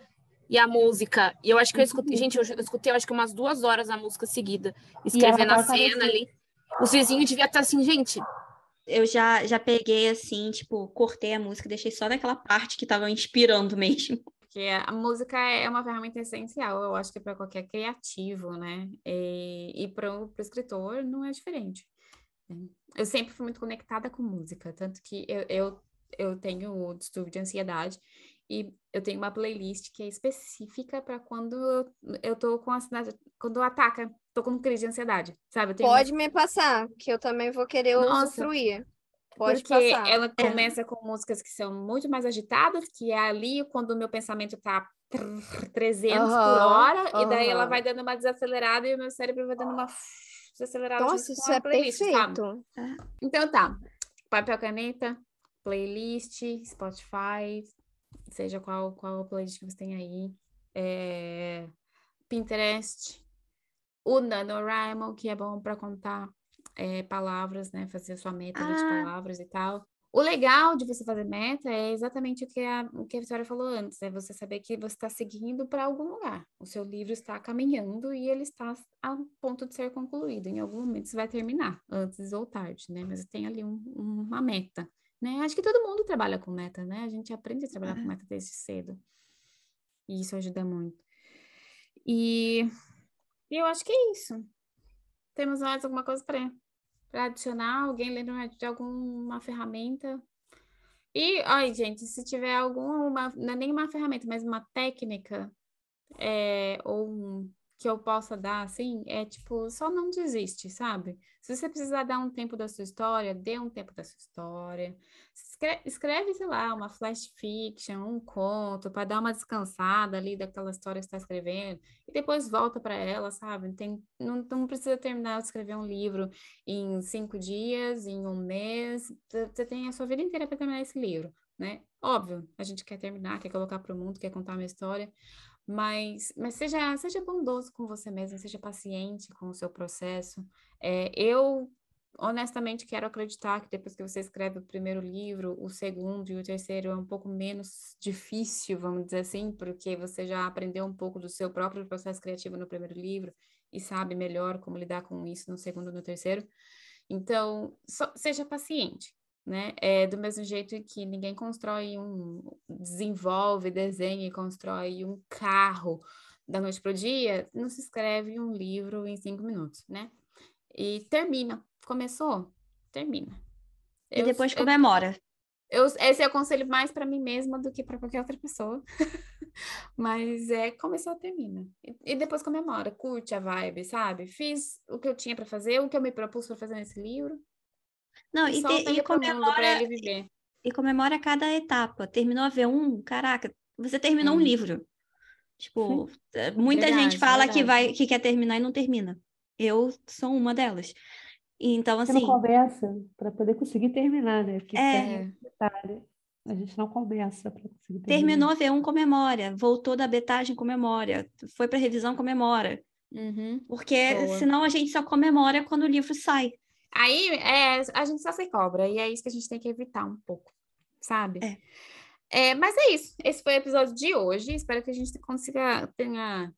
E a música, e eu acho que eu escutei, mesmo. gente, eu, escutei eu acho que umas duas horas a música seguida, escrevendo a cena ali. Os vizinhos deviam estar assim, gente, Eu já, já peguei assim, tipo, cortei a música, deixei só naquela parte que tava inspirando mesmo. Porque a música é uma ferramenta essencial, eu acho que para qualquer criativo, né? E, e para o escritor não é diferente. Eu sempre fui muito conectada com música, tanto que eu, eu, eu tenho o distúrbio de ansiedade e eu tenho uma playlist que é específica para quando eu, tô com ansiedade, quando ataca, tô com crise de ansiedade, sabe? Tenho uma Pode me passar, que eu também vou querer Nossa, usufruir. Pode porque passar. ela começa com músicas que são muito mais agitadas, que é ali quando o meu pensamento tá trrr, 300 por Aham, hora, e daí ela vai dando uma desacelerada e o meu cérebro vai dando uma desacelerada Nossa, isso é playlist, perfeito. Então tá, papel caneta, playlist, Spotify, seja qual, qual playlist que você tem aí, é, Pinterest, o NaNoWriMo, que é bom para contar é, palavras, né? Fazer sua meta ali de Ah. palavras e tal. O legal de você fazer meta é exatamente o que a, o que a Vitória falou antes, é você saber que você está seguindo para algum lugar. O seu livro está caminhando e ele está a ponto de ser concluído. Em algum momento você vai terminar, antes ou tarde, né? Mas tem ali um- uma meta, né? Acho que todo mundo trabalha com meta, né? A gente aprende a trabalhar com É. meta desde cedo. E isso ajuda muito. E e eu acho que é isso. Temos mais alguma coisa para adicionar? Alguém lembra de alguma ferramenta? E, ai, gente, se tiver alguma, não é nem uma ferramenta, mas uma técnica, é, ou um- que eu possa dar, assim, é tipo, só não desiste, sabe? Se você precisar dar um tempo da sua história, dê um tempo da sua história. Escre- Escreve, sei lá, uma flash fiction, um conto, para dar uma descansada ali daquela história que está escrevendo, e depois volta para ela, sabe? Tem, não, não precisa terminar de escrever um livro em cinco dias, em um mês, você tem a sua vida inteira para terminar esse livro, né? Óbvio, a gente quer terminar, quer colocar para o mundo, quer contar uma história, mas, mas seja, seja bondoso com você mesmo, seja paciente com o seu processo. É, eu, honestamente, quero acreditar que depois que você escreve o primeiro livro, o segundo e o terceiro é um pouco menos difícil, vamos dizer assim, porque você já aprendeu um pouco do seu próprio processo criativo no primeiro livro e sabe melhor como lidar com isso no segundo e no terceiro. Então, só- seja paciente, né? É do mesmo jeito que ninguém constrói um, desenvolve, desenha e constrói um carro da noite para o dia, não se escreve um livro em cinco minutos, né? E termina. Começou? Termina. E Eu- depois eu- comemora. eu, esse é o conselho mais para mim mesma do que para qualquer outra pessoa. Mas é começou, termina. E, e depois comemora, curte a vibe, sabe? Fiz o que eu tinha para fazer, o que eu me propus para fazer nesse livro. Não, e e, te- ele e comemora, ele viver. e comemora cada etapa. Terminou a V1, caraca, você terminou um Sim. livro. Tipo, eh, muita Verdade, gente fala que verdade. vai, que quer terminar e não termina. Eu sou uma delas. Então, Você não assim, começa para poder conseguir terminar, né? Porque É. detalhe. A gente não começa para conseguir terminar. terminou a V1, comemora. Voltou da betagem, comemora. Foi para revisão, comemora. Uhum. Porque Boa. senão a gente só comemora quando o livro sai. Aí é, a gente só se cobra, e é isso que a gente tem que evitar um pouco, sabe? É. É, mas é isso. Esse foi o episódio de hoje. Espero que a gente consiga tenha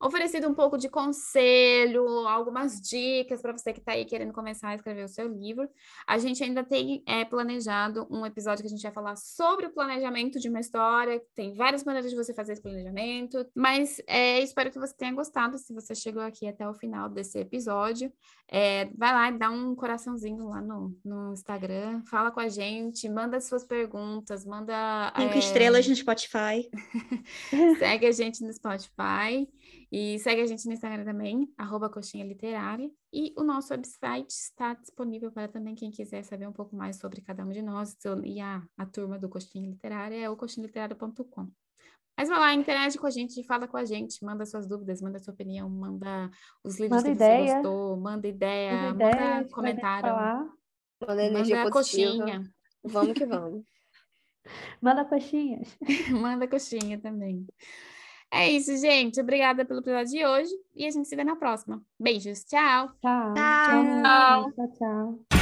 oferecido um pouco de conselho, algumas dicas para você que está aí querendo começar a escrever o seu livro. A gente ainda tem é, planejado um episódio que a gente vai falar sobre o planejamento de uma história. Tem várias maneiras de você fazer esse planejamento, mas é, espero que você tenha gostado. Se você chegou aqui até o final desse episódio, é, vai lá e dá um coraçãozinho lá no, no Instagram, fala com a gente, manda suas perguntas, manda. Cinco é, estrelas no Spotify. segue a gente no Spotify. E segue a gente no Instagram também, arroba Coxinha Literária. E o nosso website está disponível para também quem quiser saber um pouco mais sobre cada um de nós. E a, a turma do Coxinha Literária é o coxinhaliterário.com. Mas vai lá, interage com a gente, fala com a gente, manda suas dúvidas, manda sua opinião, manda os livros Manda que ideia. você gostou, manda ideia, Manda manda, ideia, a gente vai ter que comentário, falar. Manda energia manda positiva. coxinha, Vamos que vamos. Manda coxinhas. manda coxinha também. É isso, gente. Obrigada pelo episódio de hoje e a gente se vê na próxima. Beijos, tchau! Tchau. Tchau. Tchau, tchau. tchau.